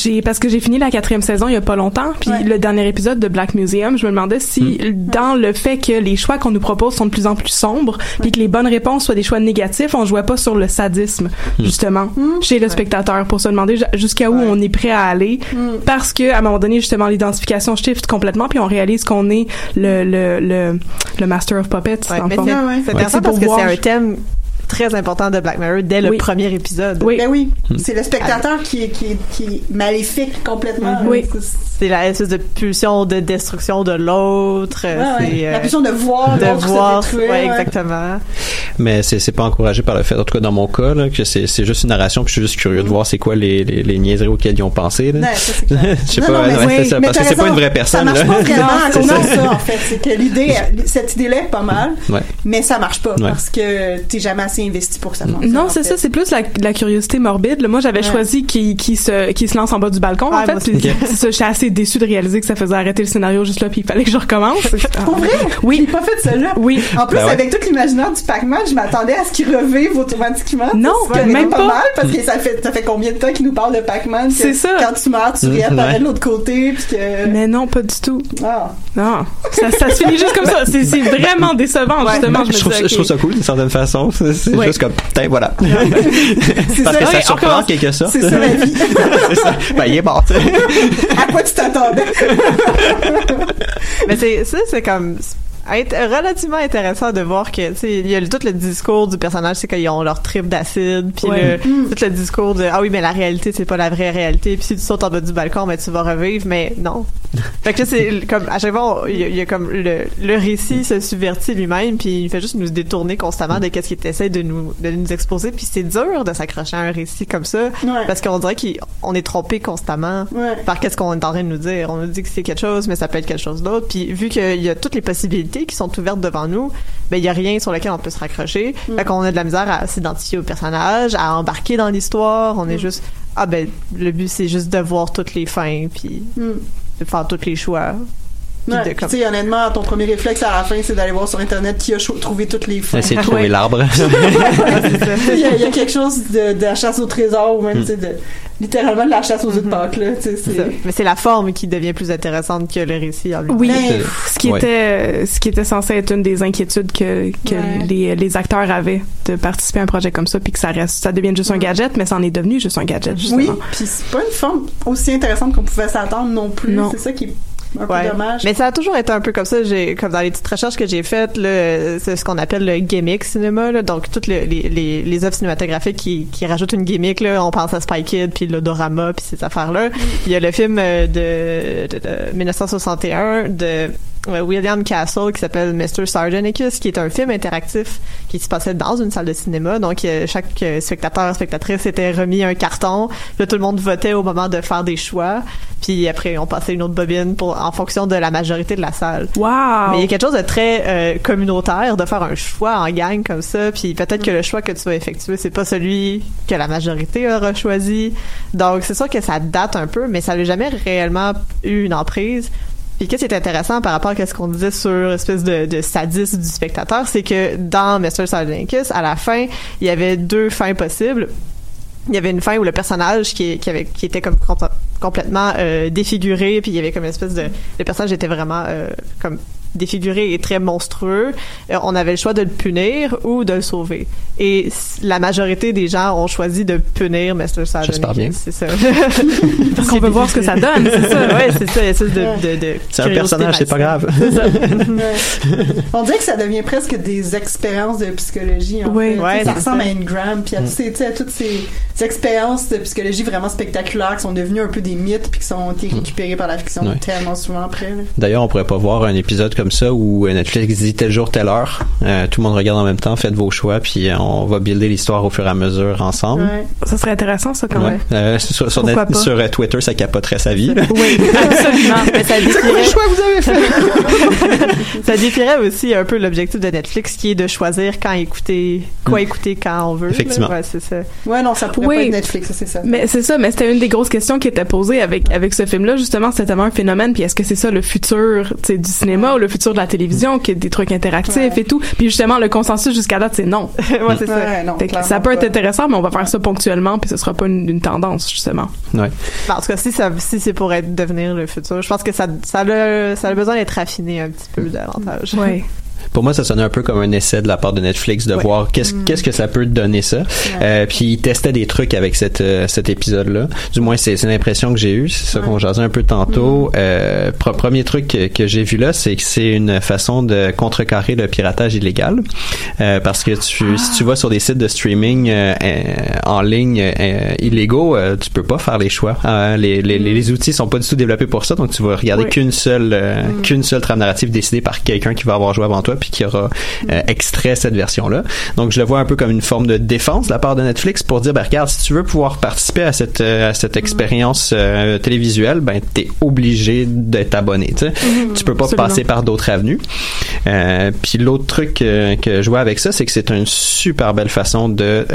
S6: j'ai parce que j'ai fini la quatrième saison il y a pas longtemps, puis
S4: Ouais.
S6: le dernier épisode de Black Museum, je me demandais si dans le fait que les choix qu'on nous propose sont de plus en plus sombres, puis que les bonnes réponses soient des choix négatifs, on jouait pas sur le sadisme justement chez le spectateur pour se demander ju- jusqu'à où on est prêt à aller, parce que à un moment donné justement l'identification shift complètement, puis on réalise qu'on est le le le, le master of puppets.
S3: Ouais,
S6: le
S3: mais c'est intéressant parce
S6: pour
S3: que
S6: voir-
S3: c'est un thème très important de Black Mirror dès le
S6: Oui.
S3: premier épisode
S6: Oui.
S4: Ben oui, c'est le spectateur qui est, qui est, qui est maléfique complètement.
S6: Oui.
S4: C'est-
S3: la espèce de pulsion de destruction de l'autre
S4: ouais, ouais.
S3: c'est euh,
S4: La pulsion de voir
S3: de
S4: l'autre se
S3: voir
S4: détruire,
S3: ouais, exactement
S5: Mais c'est c'est pas encouragé par le fait, en tout cas dans mon cas, là, que c'est c'est juste une narration, puis je suis juste curieux de voir c'est quoi les, les, les niaiseries auxquelles ils ont pensé. Là.
S4: Ouais, ça.
S5: Je sais
S4: Non,
S5: pas,
S4: non, mais
S5: ouais,
S4: oui,
S5: c'est ça,
S4: mais
S5: parce que c'est pas une vraie personne.
S4: Ça marche pas vraiment cause
S5: ça.
S4: ça, en fait. C'est que l'idée, cette idée-là est pas mal,
S5: Ouais.
S4: mais ça marche pas
S5: Ouais.
S4: parce que t'es jamais assez investi pour que ça fonctionne.
S6: Non, c'est ça, c'est plus la, la curiosité morbide. là. Moi, j'avais
S4: Ouais.
S6: choisi qui, qui se qui se lance en bas du balcon
S3: Ah,
S6: en fait. Puis
S5: Ok.
S6: c'est ça, j'étais assez déçue de réaliser que ça faisait arrêter le scénario juste là, puis il fallait que je recommence.
S4: Pour vrai?
S6: Oui.
S4: J'ai pas fait celle-là.
S6: Oui.
S4: En plus,
S5: Ben ouais.
S4: avec tout l'imaginaire du Pac-Man, je m'attendais à ce qu'il revive automatiquement.
S6: Non,
S4: C'est quand
S6: même
S4: pas.
S6: pas.
S4: mal parce que ça fait, ça fait combien de temps qu'il nous parle de Pac-Man?
S6: C'est ça.
S4: Quand tu meurs, tu
S5: Mm,
S4: réapparais
S5: ouais.
S4: de l'autre côté, puis que.
S6: Mais non, pas du tout.
S4: Ah.
S6: Non, ça, ça se finit juste comme ça. C'est vraiment décevant justement. Je,
S5: trouve, ça cool d'une certaine façon. C'est juste comme, putain, voilà. Parce
S4: ça.
S5: que ça surprend quelque sorte.
S4: C'est ça la vie.
S5: C'est ça. Ben, il est mort, tu sais.
S4: à quoi tu t'attendais?
S3: mais c'est ça c'est comme être relativement intéressant de voir que tu sais il y a le- tout le discours du personnage c'est qu'ils ont leur trip d'acide puis
S6: Ouais.
S3: le- tout le discours de ah oui mais la réalité c'est pas la vraie réalité puis si tu sautes en bas du balcon mais tu vas revivre mais non fait que là, c'est comme à chaque fois, il y, a- il y a comme le, le récit se subvertit lui-même, puis il fait juste nous détourner constamment de qu'est-ce qu'il essaie de nous de nous exposer, puis c'est dur de s'accrocher à un récit comme ça,
S4: Ouais.
S3: parce qu'on dirait qu'on est trompé constamment
S4: Ouais.
S3: par qu'est-ce qu'on est en train de nous dire. On nous dit que c'est quelque chose, mais ça peut être quelque chose d'autre. Puis vu qu'il y a toutes les possibilités qui sont ouvertes devant nous, ben il y a rien sur lequel on peut se raccrocher.
S4: Mm.
S3: Fait qu'on a de la misère à s'identifier au personnage, à embarquer dans l'histoire.
S4: Mm.
S3: On est juste ah ben le but c'est juste de voir toutes les fins puis
S4: Mm.
S3: Faire tous les choix.
S4: Ouais,
S3: de comme-
S4: tu sais, honnêtement, ton premier réflexe à la fin, c'est d'aller voir sur Internet qui a trouvé toutes les.
S5: Essayer de trouver l'arbre.
S4: il, y a, il y a quelque chose de, de la chasse au trésor ou même, tu sais, de, littéralement de la chasse aux œufs de Pâques, là, sais,
S3: C'est ça.
S4: c'est...
S3: Mais c'est la forme qui devient plus intéressante que le récit en lui.
S6: Oui,
S4: Mais-
S6: ce qui
S5: Ouais.
S6: était ce qui était censé être une des inquiétudes que, que
S4: Ouais.
S6: les, les acteurs avaient de participer à un projet comme ça puis que ça reste ça devienne juste un gadget mais ça en est devenu juste un gadget justement.
S4: Oui, puis c'est pas une forme aussi intéressante qu'on pouvait s'attendre non plus.
S6: Non.
S4: C'est ça qui est un
S3: Ouais.
S4: peu dommage.
S3: Mais ça a toujours été un peu comme ça. J'ai, comme dans les petites recherches que j'ai faites, là, c'est ce qu'on appelle le gimmick cinéma. Là. Donc, toutes le- les, les, les œuvres cinématographiques qui, qui rajoutent une gimmick, là, on pense à Spy Kid, puis l'odorama, puis ces affaires-là. Il y a le film euh, de, de, de 1961 de William Castle qui s'appelle Mr. Sargenicus, qui est un film interactif qui se passait dans une salle de cinéma. Donc, euh, chaque euh, spectateur, spectatrice était remis un carton. Puis Là, tout le monde votait au moment de faire des choix. Puis après, on passait une autre bobine pour en fonction de la majorité de la salle.
S6: Wow.
S3: Mais il y a quelque chose de très euh, communautaire de faire un choix en gang comme ça, puis peut-être que le choix que tu vas effectuer, c'est pas celui que la majorité aura choisi. Donc c'est sûr que ça date un peu, mais ça n'a jamais réellement eu une emprise. Puis qu'est-ce qui est intéressant par rapport à ce qu'on disait sur espèce de, de sadisme du spectateur, c'est que dans Mr. Sargenicus, à la fin, il y avait deux fins possibles il y avait une fin où le personnage qui, avait qui était comme com- complètement euh, défiguré puis il y avait comme une espèce de le personnage était vraiment euh, comme défiguré et très monstrueux Euh, on avait le choix de le punir ou de le sauver et la majorité des gens ont choisi de punir Mr.
S5: Bien.
S3: c'est ça
S6: Parce qu'on veut voir ce que ça donne, c'est ça.
S3: ouais c'est ça il y a une espèce de, de, de
S5: C'est un personnage, c'est pas grave.
S4: On dirait que ça devient presque des expériences de psychologie. En
S6: Oui.
S4: fait.
S3: Ouais,
S4: ça ressemble
S3: ça.
S4: à une gram, puis à, tu sais, à toutes ces, ces expériences de psychologie vraiment spectaculaires qui sont devenues un peu des mythes puis qui sont été récupérées par la fiction
S5: Ouais.
S4: tellement souvent après.
S5: D'ailleurs, on pourrait pas voir un épisode comme ça où euh, Netflix dit tel jour, telle heure. Euh, tout le monde regarde en même temps, faites vos choix, puis euh, on va builder l'histoire au fur et à mesure ensemble.
S4: Ouais.
S6: Ça serait intéressant ça quand
S5: Ouais.
S6: même.
S5: Euh, sur sur,
S6: Pourquoi
S5: net-
S6: pas?
S5: sur, Twitter, ça capoterait sa vie.
S6: Oui, absolument.
S3: mais ça défierait,
S4: choix que vous avez fait?
S3: ça défierait aussi un peu l'objectif de Netflix qui est de choisir quand écouter quoi écouter quand on veut.
S5: Effectivement.
S3: ouais c'est ça
S4: Ouais, non, ça pourrait
S6: Oui.
S4: pas être Netflix, ça, c'est ça.
S6: Mais c'est ça, mais c'était une des grosses questions qui était posée avec avec ce film-là justement, c'était tellement un phénomène. Puis est-ce que c'est ça le futur, du cinéma ou le futur de la télévision, qui est des trucs interactifs
S4: Ouais.
S6: et tout. Puis justement, le consensus jusqu'à date, c'est non.
S3: ouais c'est ça
S4: Ouais, non,
S6: ça peut être intéressant, mais on va faire ça ponctuellement, puis ce sera pas une, une tendance justement.
S5: Ouais.
S3: En tout cas, si, ça, si c'est pour être, devenir le futur, je pense que ça, ça, a, ça a besoin d'être raffiné un petit peu davantage.
S6: Ouais.
S5: Pour moi, ça sonnait un peu comme un essai de la part de Netflix de
S3: Ouais.
S5: voir qu'est-ce
S4: Mm.
S5: qu'est-ce que ça peut donner ça. Euh, puis ils testaient des trucs avec cette, euh, cet épisode-là. Du moins, c'est l'impression que j'ai eue. C'est ça qu'on jasait un peu tantôt.
S4: Mm.
S5: Euh, pre- premier truc que, que j'ai vu là, c'est que c'est une façon de contrecarrer le piratage illégal. Euh, parce que tu,
S4: Ah.
S5: si tu vas sur des sites de streaming euh, en ligne euh, illégaux, euh, tu peux pas faire les choix. Euh, les, les, les, les outils sont pas du tout développés pour ça, donc tu vas regarder qu'une seule euh,
S4: Mm.
S5: qu'une seule trame narrative décidée par quelqu'un qui va avoir joué avant toi puis qui aura euh, extrait cette version-là. Donc je le vois un peu comme une forme de défense de la part de Netflix pour dire ben regarde si tu veux pouvoir participer à cette euh, à cette expérience euh, télévisuelle, ben t'es obligé d'être abonné. Tu sais, tu peux pas
S6: Absolument.
S5: passer par d'autres avenues. Euh, puis l'autre truc que je vois avec ça, c'est que c'est une super belle façon de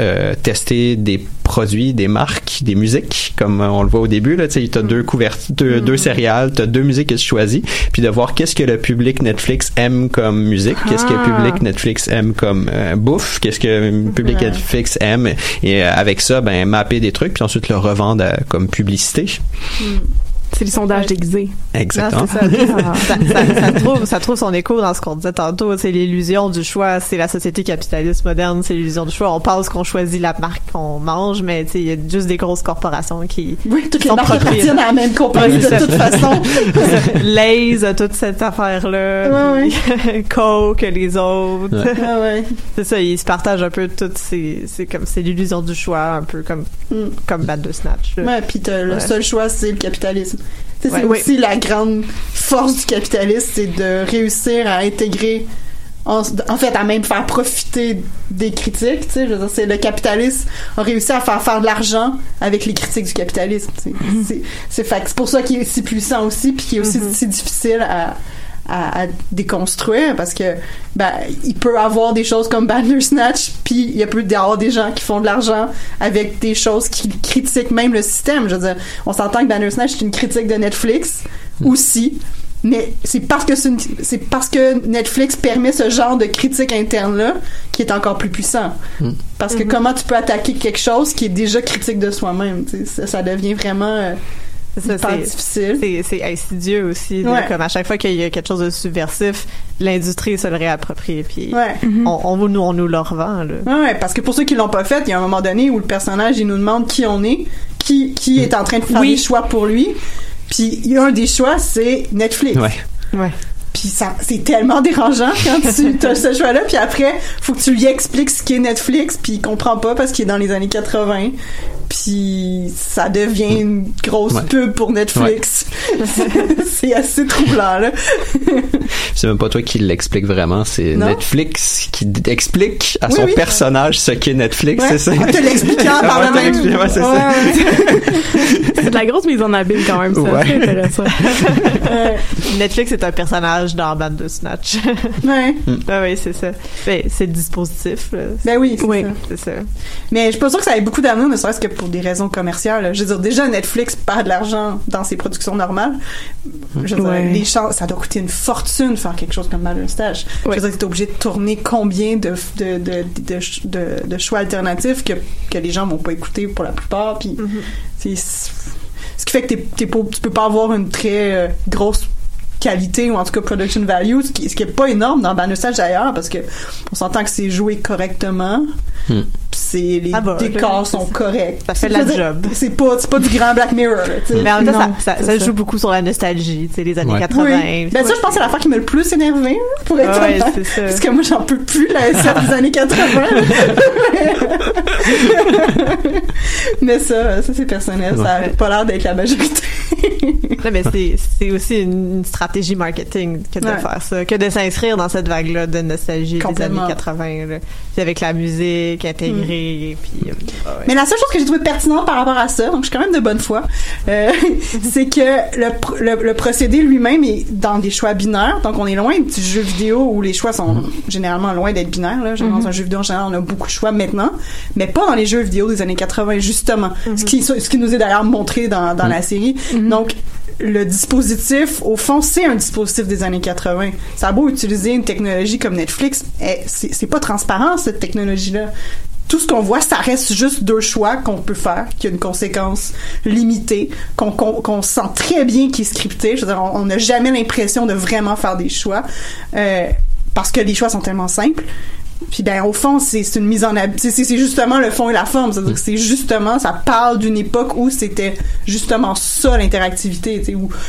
S5: tester des produits, des marques, des musiques, comme euh, on le voit au début. Là, tu sais, t'as deux couvertures, deux, deux céréales, t'as deux musiques que tu choisis, puis de voir qu'est-ce que le public Netflix aime comme musique, qu'est-ce que le
S6: Ah.
S5: public Netflix aime comme euh, bouffe, qu'est-ce que le public
S4: Ouais.
S5: Netflix aime, et euh, avec ça, ben mapper des trucs, puis ensuite le revendre à- comme publicité.
S6: C'est le sondage déguisé.
S5: Exactement.
S3: Non, c'est ça. ça, ça- ça trouve, ça trouve son écho dans ce qu'on disait tantôt. C'est l'illusion du choix. C'est la société capitaliste moderne. C'est l'illusion du choix. On pense qu'on choisit la marque qu'on mange, mais il y a juste des grosses corporations qui.
S4: Oui, toutes les
S3: sont
S4: marques
S3: propriétaires.
S4: appartiennent à la même compagnie de toute façon.
S3: Lays a toute cette affaire-là.
S4: Ouais,
S3: puis Coke, les autres.
S5: Ouais.
S4: Ah ouais.
S3: C'est ça, ils se partagent un peu toutes ces, c'est comme, c'est l'illusion du choix, un peu comme,
S4: Mm.
S3: comme Bad de Snatch. là.
S4: Ouais, puis t'as- le
S3: Ouais.
S4: seul choix, c'est le capitalisme.
S3: Ouais,
S4: c'est
S3: oui.
S4: aussi la grande force du capitalisme, c'est de réussir à intégrer, en, en fait, à même faire profiter des critiques. Tu sais, je veux dire, c'est le capitalisme a réussi à faire faire de l'argent avec les critiques du capitalisme. tu sais.
S3: Mm-hmm.
S4: C'est, c'est pour ça qu'il est si puissant aussi, puis qu'il est aussi si difficile à à, à déconstruire parce que ben il peut avoir des choses comme Bandersnatch puis il peut y avoir des gens qui font de l'argent avec des choses qui critiquent même le système. Je veux dire on s'entend que Bandersnatch c'est une critique de Netflix aussi mais c'est parce que c'est une- c'est parce que Netflix permet ce genre de critique interne là qui est encore plus puissant. Parce que comment tu peux attaquer quelque chose qui est déjà critique de soi-même ça devient vraiment euh,
S3: C'est ça,
S4: difficile
S3: C'est, c'est insidieux aussi. là. Comme à chaque fois qu'il y a quelque chose de subversif, l'industrie se le réapproprie. Puis
S4: Ouais.
S3: on, on, nous, on nous le revend. Là.
S4: Ouais, parce que pour ceux qui l'ont pas fait, il y a un moment donné où le personnage il nous demande qui on est, qui qui est en train de faire
S3: Oui.
S4: des choix pour lui. Puis il y a un des choix, c'est Netflix.
S5: Ouais.
S3: Ouais.
S4: Puis ça c'est tellement dérangeant quand tu as ce choix là puis après faut que tu lui expliques ce qu'est Netflix puis il comprend pas parce qu'il est dans les années 80. Puis ça devient une grosse
S5: Ouais.
S4: pub pour Netflix. c'est assez troublant là.
S5: C'est même pas toi qui l'explique vraiment, c'est
S4: Non.
S5: Netflix qui explique à
S4: Oui,
S5: son
S4: oui.
S5: personnage ce qu'est Netflix,
S4: Ouais.
S5: c'est ça?
S4: En te l'expliquant par la même.
S5: c'est ça.
S6: C'est de la grosse mise en abîme quand même, ça.
S5: Ouais.
S6: C'est intéressant.
S3: Netflix est un personnage dans Band de Snatch.
S4: Ouais.
S3: ah oui, c'est ça. Ben, c'est le dispositif. là.
S4: Ben oui, c'est
S6: Oui.
S4: ça.
S3: C'est ça.
S4: Mais je suis pas sûre que ça ait beaucoup d'amour, ne serait-ce que pour des raisons commerciales. là. Je veux dire, déjà, Netflix perd de l'argent dans ses productions normales. Je veux dire,
S6: Ouais.
S4: les chances, ça doit coûter une fortune faire quelque chose comme Mother Stage.
S6: Ouais.
S4: Je veux dire, t'es obligé de tourner combien de, de, de, de, de, de choix alternatifs que, que les gens vont pas écouter pour la plupart. Puis, c'est- ce qui fait que t'es, tu peux pas avoir une très euh, grosse qualité ou en tout cas production value ce qui, ce est pas énorme dans Bandersnatch d'ailleurs parce que on s'entend que c'est joué correctement
S5: Hmm.
S4: C'est les
S3: Ah bah,
S4: décors
S3: là,
S4: sont corrects
S3: ça fait la job.
S4: c'est pas c'est pas du grand Black Mirror là.
S3: Mais en même temps,
S6: Non,
S3: ça, ça, joue beaucoup sur la nostalgie, tu sais, les années
S5: Ouais.
S3: 80.
S4: oui. Ben ça, je pense que c'est l'affaire qui m'a le plus énervé, là, pour être
S3: Ouais,
S4: honnête.
S3: c'est ça.
S4: Parce que moi, j'en peux plus, la SF des années 80. Mais ça, ça c'est personnel. Ça a
S3: Ouais.
S4: pas l'air d'être la majorité.
S3: Non, mais c'est, c'est aussi une, une stratégie marketing que de
S4: Ouais.
S3: faire ça, que de s'inscrire dans cette vague-là de nostalgie des années 80, là. Avec la musique intégrée, puis... euh, ah ouais.
S4: Mais la seule chose que j'ai trouvé pertinente par rapport à ça, donc je suis quand même de bonne foi, euh, c'est que le, pr- le, le procédé lui-même est dans des choix binaires. Donc on est loin du jeu vidéo où les choix sont généralement loin d'être binaires. Là. Dans un jeu vidéo en général, on a beaucoup de choix maintenant, mais pas dans les jeux vidéo des années 80 justement. Ce qui ce qui nous est d'ailleurs montré dans, dans la série. Donc le dispositif, au fond, c'est un dispositif des années 80. Ça a beau utiliser une technologie comme Netflix, eh, c'est pas transparent cette technologie-là tout ce qu'on voit, ça reste juste deux choix qu'on peut faire, qui a une conséquence limitée, qu'on sent très bien qui est scripté. Je veux dire, on n'a jamais l'impression de vraiment faire des choix euh, parce que les choix sont tellement simples. Puis ben au fond, c'est une mise en c'est c'est- justement le fond et la forme, c'est justement ça parle d'une époque où c'était justement ça l'interactivité,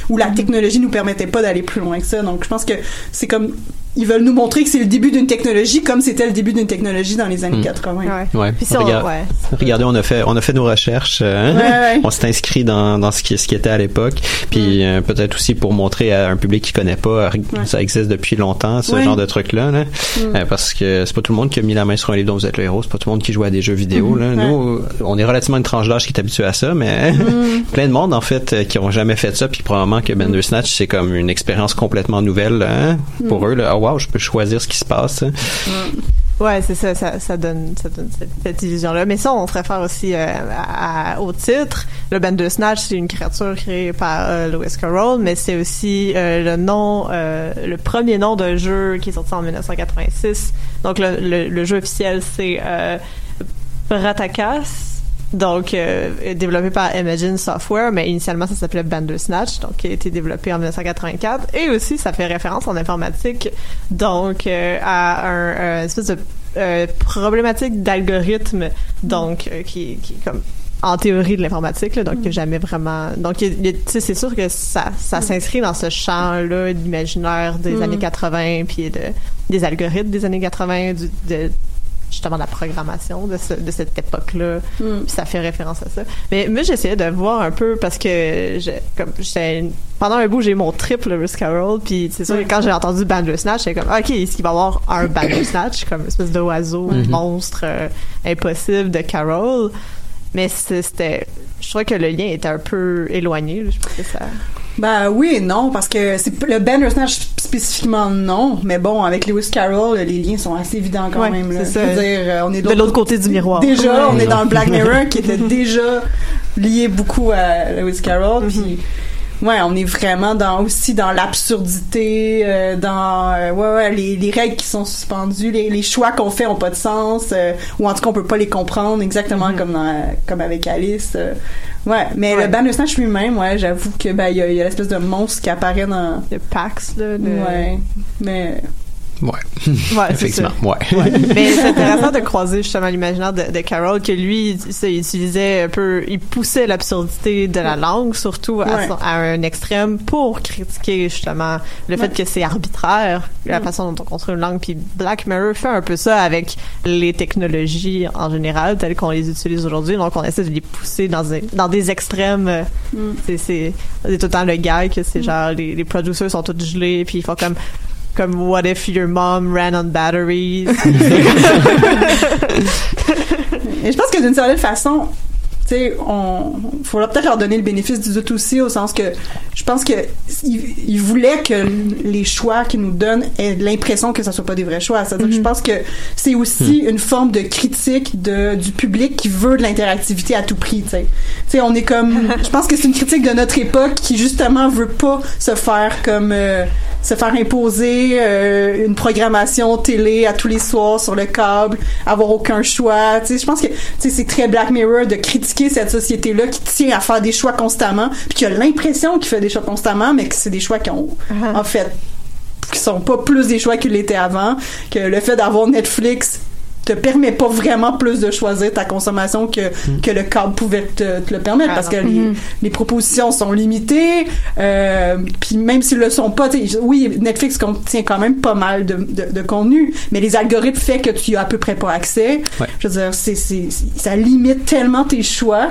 S4: où la technologie nous permettait pas d'aller plus loin que ça. Donc je pense que c'est comme ils veulent nous montrer que c'est le début d'une technologie comme c'était le début d'une technologie dans les années
S5: Mm.
S4: 80.
S3: Ouais.
S5: Ouais.
S3: Puis si on-
S5: Regarde-
S3: ouais.
S5: Regardez, on a fait, on a fait nos recherches. euh, hein?
S4: Ouais, ouais.
S5: On s'est inscrit dans, dans ce qui, ce qui était à l'époque. Puis euh, peut-être aussi pour montrer à un public qui connaît pas, ça existe depuis longtemps, ce
S4: Ouais.
S5: genre de truc-là. Là. Euh, parce que c'est pas tout le monde qui a mis la main sur un livre dont vous êtes le héros. C'est pas tout le monde qui joue à des jeux vidéo. Là. Nous, on est relativement une tranche d'âge qui est habitué à ça, mais plein de monde en fait euh, qui ont jamais fait ça. Puis probablement que Bandersnatch c'est comme une expérience complètement nouvelle hein, pour eux. Là. Wow, je peux choisir ce qui se passe. hein.
S3: Ouais, c'est ça, ça, donne, cette, illusion-là. Mais ça, on se réfère aussi euh, au titre. Le Bandersnatch, c'est une créature créée par euh, Lewis Carroll, mais c'est aussi euh, le nom, euh, le premier nom d'un jeu qui est sorti en 1986. Donc le, le, jeu officiel, c'est Bratakas. Donc, euh, développé par Imagine Software, mais initialement ça s'appelait Bandersnatch, donc qui a été développé en 1984. Et aussi, ça fait référence en informatique, donc euh, à un, un espèce de euh, problématique d'algorithme, donc euh, qui, qui est comme en théorie de l'informatique, là, donc a jamais vraiment. Donc, c'est sûr que ça, ça s'inscrit dans ce champ-là d'imaginaire des
S4: Mm.
S3: années 80, puis de, des algorithmes des années 80, du, de, justement la programmation de, ce- de cette époque-là.
S4: Mm.
S3: Ça fait référence à ça. Mais moi, j'essayais de voir un peu parce que je, comme j'étais pendant un bout, j'ai eu mon triple Risk Carol. Puis c'est sûr que quand j'ai entendu Bandersnatch, j'étais comme, OK, est-ce qu'il va y avoir un Bandersnatch, comme une espèce d'oiseau,
S4: Mm-hmm.
S5: Mhm.
S3: monstre euh, impossible de Carol? Mais c'était, je trouvais que le lien était un peu éloigné. là. Je pense que ça.
S4: Ben oui et non, parce que c'est le Bandersnatch spécifiquement non, mais bon, avec Lewis Carroll, les liens sont assez évidents quand
S3: Ouais,
S4: même. là.
S3: c'est ça.
S4: Dire, euh, on est
S3: De l'autre côté du miroir.
S4: Déjà, on est dans le Black Mirror qui était déjà lié beaucoup à Lewis Carroll, puis ouais, on est vraiment dans aussi dans l'absurdité, euh, dans euh, ouais ouais les, les règles qui sont suspendues, les, les choix qu'on fait ont pas de sens, euh, ou en tout cas on peut pas les comprendre exactement comme dans comme avec Alice. Ouais, mais
S3: Ouais.
S4: le Bandersnatch lui-même, ouais, j'avoue que ben il y a, l'espèce de monstre qui apparaît dans
S3: Le Pax, là. le-
S4: ouais, mais
S5: Ouais.
S3: Ouais,
S5: Effectivement.
S3: ça.
S5: Ouais.
S3: Mais c'est intéressant de croiser justement l'imaginaire de, de Carol que lui, il, il utilisait un peu, il poussait l'absurdité de la langue surtout à,
S4: Ouais.
S3: son- à un extrême pour critiquer justement le fait que c'est arbitraire la
S4: Mm.
S3: façon dont on construit une langue. Puis Black Mirror fait un peu ça avec les technologies en général telles qu'on les utilise aujourd'hui. Donc on essaie de les pousser dans des, dans des extrêmes.
S4: Mm.
S3: C'est tout le temps le gars que c'est genre les, les producers sont tous gelés puis ils font comme comme what if your mom ran on batteries?
S4: Et je pense que d'une certaine façon, tu sais, on faudra peut-être leur donner le bénéfice du doute aussi, au sens que je pense que ils, ils voulaient que les choix qu'ils nous donnent aient l'impression que ça soit pas des vrais choix. C'est-à-dire que je pense que c'est aussi une forme de critique de, du public qui veut de l'interactivité à tout prix, tu sais. Tu sais, on est comme, je pense que c'est une critique de notre époque qui justement veut pas se faire comme euh, se faire imposer euh, une programmation télé à tous les soirs sur le câble, avoir aucun choix. Tu sais, je pense que tu sais, c'est très Black Mirror de critiquer cette société-là qui tient à faire des choix constamment, puis qui a l'impression qu'il fait des choix constamment, mais que c'est des choix qui ont en fait qui sont pas plus des choix qu'ils l'étaient avant, que le fait d'avoir Netflix te permet pas vraiment plus de choisir ta consommation que, que le câble pouvait te, te le permettre
S3: Ah
S4: parce que
S3: non.
S4: les,
S3: Mhm.
S4: les propositions sont limitées euh, puis même s'ils le sont pas tu sais, oui Netflix contient quand même pas mal de, de, de contenu mais les algorithmes fait que tu y as à peu près pas accès
S5: Ouais.
S4: je veux dire c'est, c'est, c'est- ça limite tellement tes choix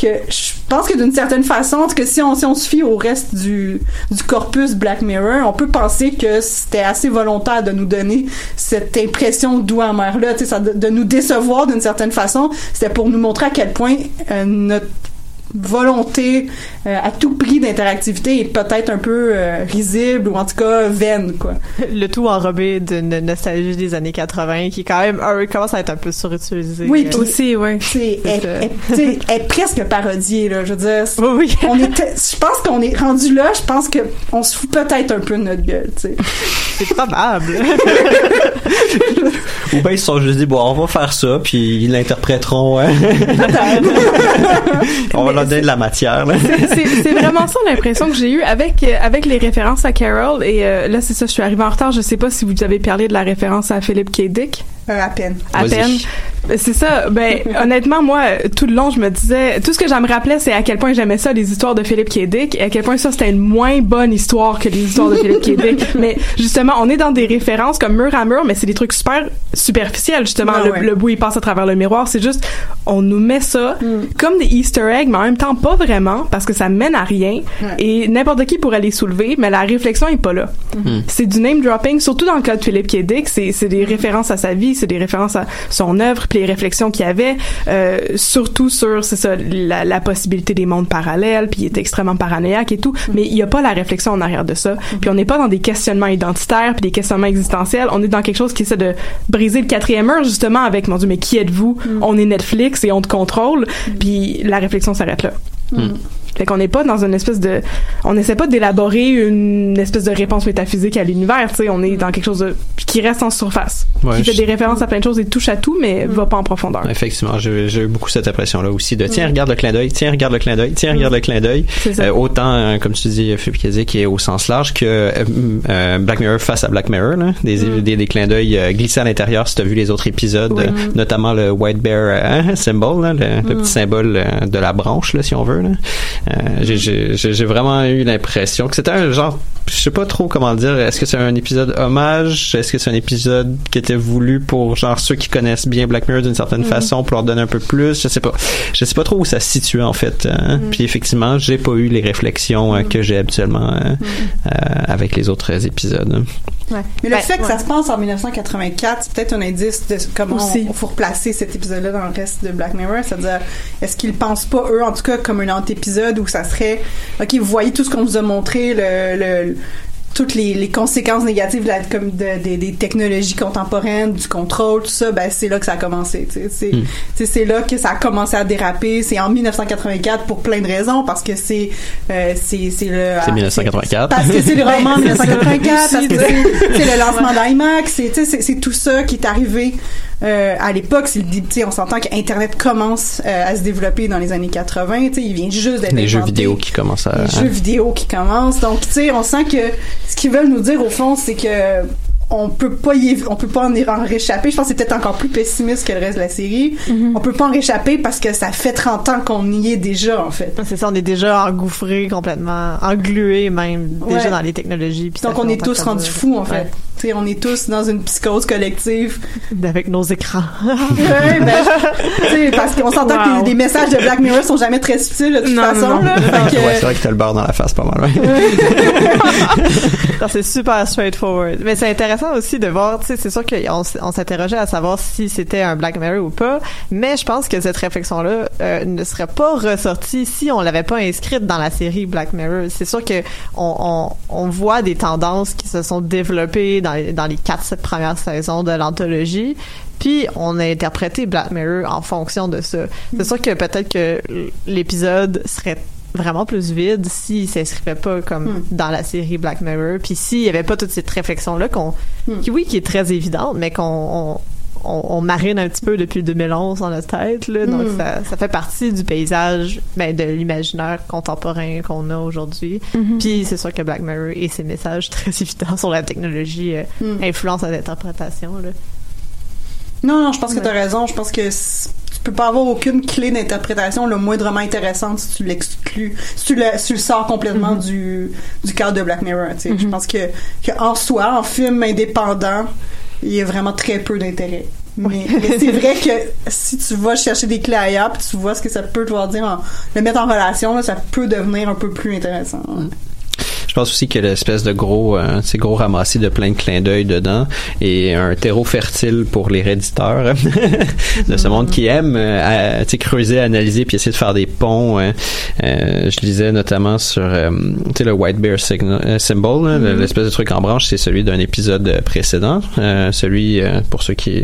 S4: que je pense que d'une certaine façon, cas, si on, si on se fie au reste du, du corpus Black Mirror, on peut penser que c'était assez volontaire de nous donner cette impression doux amer-là, tu sais, ça- de, de nous décevoir d'une certaine façon. C'était pour nous montrer à quel point euh, notre volonté euh, à tout prix d'interactivité est peut-être un peu euh, risible ou en tout cas vaine, quoi.
S3: le tout enrobé d'une nostalgie des années 80 qui quand même euh, commence à être un peu surutilisé.
S4: Oui,
S3: Euh,
S6: Aussi, ouais.
S4: C'est est presque parodiée là. Je veux dire,
S3: Oui, oui.
S4: on était, je pense qu'on est rendu là. Je pense que on se fout peut-être un peu de notre gueule. Tu sais.
S3: c'est probable.
S5: Ou bien ils se sont juste dit, bon, on va faire ça, puis ils l'interpréteront. hein. on va leur donner de la matière.
S6: C'est vraiment ça l'impression que j'ai eue avec euh, avec les références à Carol et euh, là c'est ça je suis arrivée en retard je sais pas si vous avez parlé de la référence à Philip K. Dick
S4: Euh, à peine.
S6: à peine c'est ça ben honnêtement moi tout le long je me disais tout ce que je me rappelais c'est à quel point j'aimais ça les histoires de Philip K. Dick et à quel point ça c'était une moins bonne histoire que les histoires de Philip K. Dick mais justement on est dans des références comme mur à mur mais c'est des trucs super superficiels justement
S4: Ah
S6: le,
S4: ouais.
S6: le bout il passe à travers le miroir c'est juste on nous met ça comme des Easter eggs mais en même temps pas vraiment parce que ça mène à rien et n'importe qui pourrait les soulever mais la réflexion est pas là c'est du name dropping surtout dans le cas de Philippe K. Dick c'est c'est des références à sa vie c'est des références à son œuvre puis les réflexions qu'il avait euh, surtout sur c'est ça la, la possibilité des mondes parallèles puis il est extrêmement paranoïaque et tout. Mais il y a pas la réflexion en arrière de ça. Puis on n'est pas dans des questionnements identitaires puis des questionnements existentiels. On est dans quelque chose qui essaie de briser le quatrième mur justement avec mon dieu mais qui êtes-vous? On est Netflix et on te contrôle. Puis la réflexion s'arrête là. Fait qu'on n'est pas dans une espèce de, on n'essaie pas d'élaborer une espèce de réponse métaphysique à l'univers, tu sais, on est dans quelque chose de, qui reste en surface,
S5: Ouais,
S6: qui fait
S5: je-
S6: des références à plein de choses et touche à tout, mais va pas en profondeur.
S5: Effectivement, j'ai eu beaucoup cette impression-là aussi de tiens, regarde le clin d'œil, tiens, regarde le clin d'œil, tiens, regarde le clin d'œil.
S6: C'est ça.
S5: Euh, autant, euh, comme tu dis, Philippe qui est au sens large, que euh, euh, Black Mirror face à Black Mirror, là, des, des, des clins d'œil glissés à l'intérieur si tu as vu les autres épisodes, euh, notamment le White Bear euh, hein, symbol, là, le, le petit symbole de la branche, là, si on veut. Euh, j'ai vraiment eu l'impression que c'était un genre, je sais pas trop comment le dire, est-ce que c'est un épisode hommage, est-ce que que c'est un épisode qui était voulu pour genre ceux qui connaissent bien Black Mirror d'une certaine
S3: Mhm.
S5: façon pour leur donner un peu plus je sais pas je sais pas trop où ça se situe en fait hein.
S3: Mhm.
S5: puis effectivement j'ai pas eu les réflexions euh, que j'ai habituellement euh, euh, avec les autres épisodes
S3: Ouais.
S4: Mais le
S3: Ben,
S4: fait que
S3: ouais.
S4: ça se passe en 1984, c'est peut-être un indice de comment
S6: Aussi.
S4: on, faut replacer cet épisode-là dans le reste de Black Mirror. C'est-à-dire, est-ce qu'ils pensent pas, eux, en tout cas, comme un antépisode où ça serait, OK, vous voyez tout ce qu'on vous a montré, le, le- toutes les, les conséquences négatives de la- comme de- des- des technologies contemporaines, du contrôle, tout ça, ben c'est là que ça a commencé. tu sais. C'est
S5: Mm.
S4: là que ça a commencé à déraper. C'est en 1984 pour plein de raisons, parce que c'est euh, c'est c'est le
S5: c'est 1984
S4: parce que c'est le roman de 1984, parce que c'est le lancement d'IMAX, c'est tout ça qui est arrivé euh, à l'époque. On s'entend qu'Internet commence euh, à se développer dans les années 80. tu sais, Il vient juste d'être
S5: les jeux vidéo qui commencent à
S4: Les jeux vidéo qui commencent. Donc, tu sais, on sent que ce qu'ils veulent nous dire au fond, c'est que on peut pas y, on peut pas en, y- en réchapper. Je pense que c'est peut-être encore plus pessimiste que le reste de la série.
S6: Mm-hmm.
S4: On peut pas en réchapper parce que ça fait 30 ans qu'on y est déjà, en fait.
S3: C'est ça, on est déjà engouffrés complètement, englués même déjà
S4: Ouais.
S3: dans les technologies. puis
S4: Donc, on est tous rendus fous, en fait.
S3: Ouais.
S4: On est tous dans une psychose collective.
S3: Avec nos écrans.
S4: ouais, ben, je- parce qu'on s'entend que les, les messages de Black Mirror sont jamais très subtils de toute
S6: Non,
S4: façon.
S6: non.
S4: Là, Fait que-
S5: ouais, c'est vrai que t'as le beurre dans la face pas mal ouais.
S3: Non, c'est super straightforward. Mais c'est intéressant aussi de voir, c'est sûr qu'on on s'interrogeait à savoir si c'était un Black Mirror ou pas, mais je pense que cette réflexion-là euh, ne serait pas ressortie si on l'avait pas inscrite dans la série Black Mirror. C'est sûr que on, on, on voit des tendances qui se sont développées dans dans les quatre premières saisons de l'anthologie. Puis on a interprété Black Mirror en fonction de ça. C'est sûr que peut-être que l'épisode serait vraiment plus vide s'il s'inscrivait pas comme
S4: Hmm.
S3: dans la série Black Mirror puis s'il y avait pas toute cette réflexion là qu'on
S4: Hmm.
S3: qui oui qui est très évidente mais qu'on on, on, on marine un petit peu depuis 2011 dans notre tête là donc
S4: Hmm.
S3: ça, ça fait partie du paysage ben, de l'imaginaire contemporain qu'on a aujourd'hui puis c'est sûr que Black Mirror et ses messages très évidents sur la technologie euh,
S4: Hmm.
S3: influencent l'interprétation
S4: Non, non, je pense que
S3: Ouais.
S4: t'as raison. Je pense que tu peux pas avoir aucune clé d'interprétation le moindrement intéressante si tu l'exclus, si tu le, si tu le sors complètement
S3: Mm-hmm.
S4: du, du cadre de Black Mirror. tu sais. Je pense que, que en soi, en film indépendant, il y a vraiment très peu d'intérêt. Mais, mais c'est vrai que si tu vas chercher des clés ailleurs, puis tu vois ce que ça peut te voir dire, en, le mettre en relation, là, ça peut devenir un peu plus intéressant.
S5: Je pense aussi qu'il y a l'espèce de gros, euh, ces gros ramassis de plein de clins d'œil dedans et un terreau fertile pour les réditeurs de ce monde qui aime euh, à, tu sais, creuser, analyser puis essayer de faire des ponts. euh, euh, je lisais notamment sur euh, tu sais, le White Bear signal- euh, Symbol, là, l'espèce de truc en branche, c'est celui d'un épisode précédent. Euh, celui, euh, pour ceux qui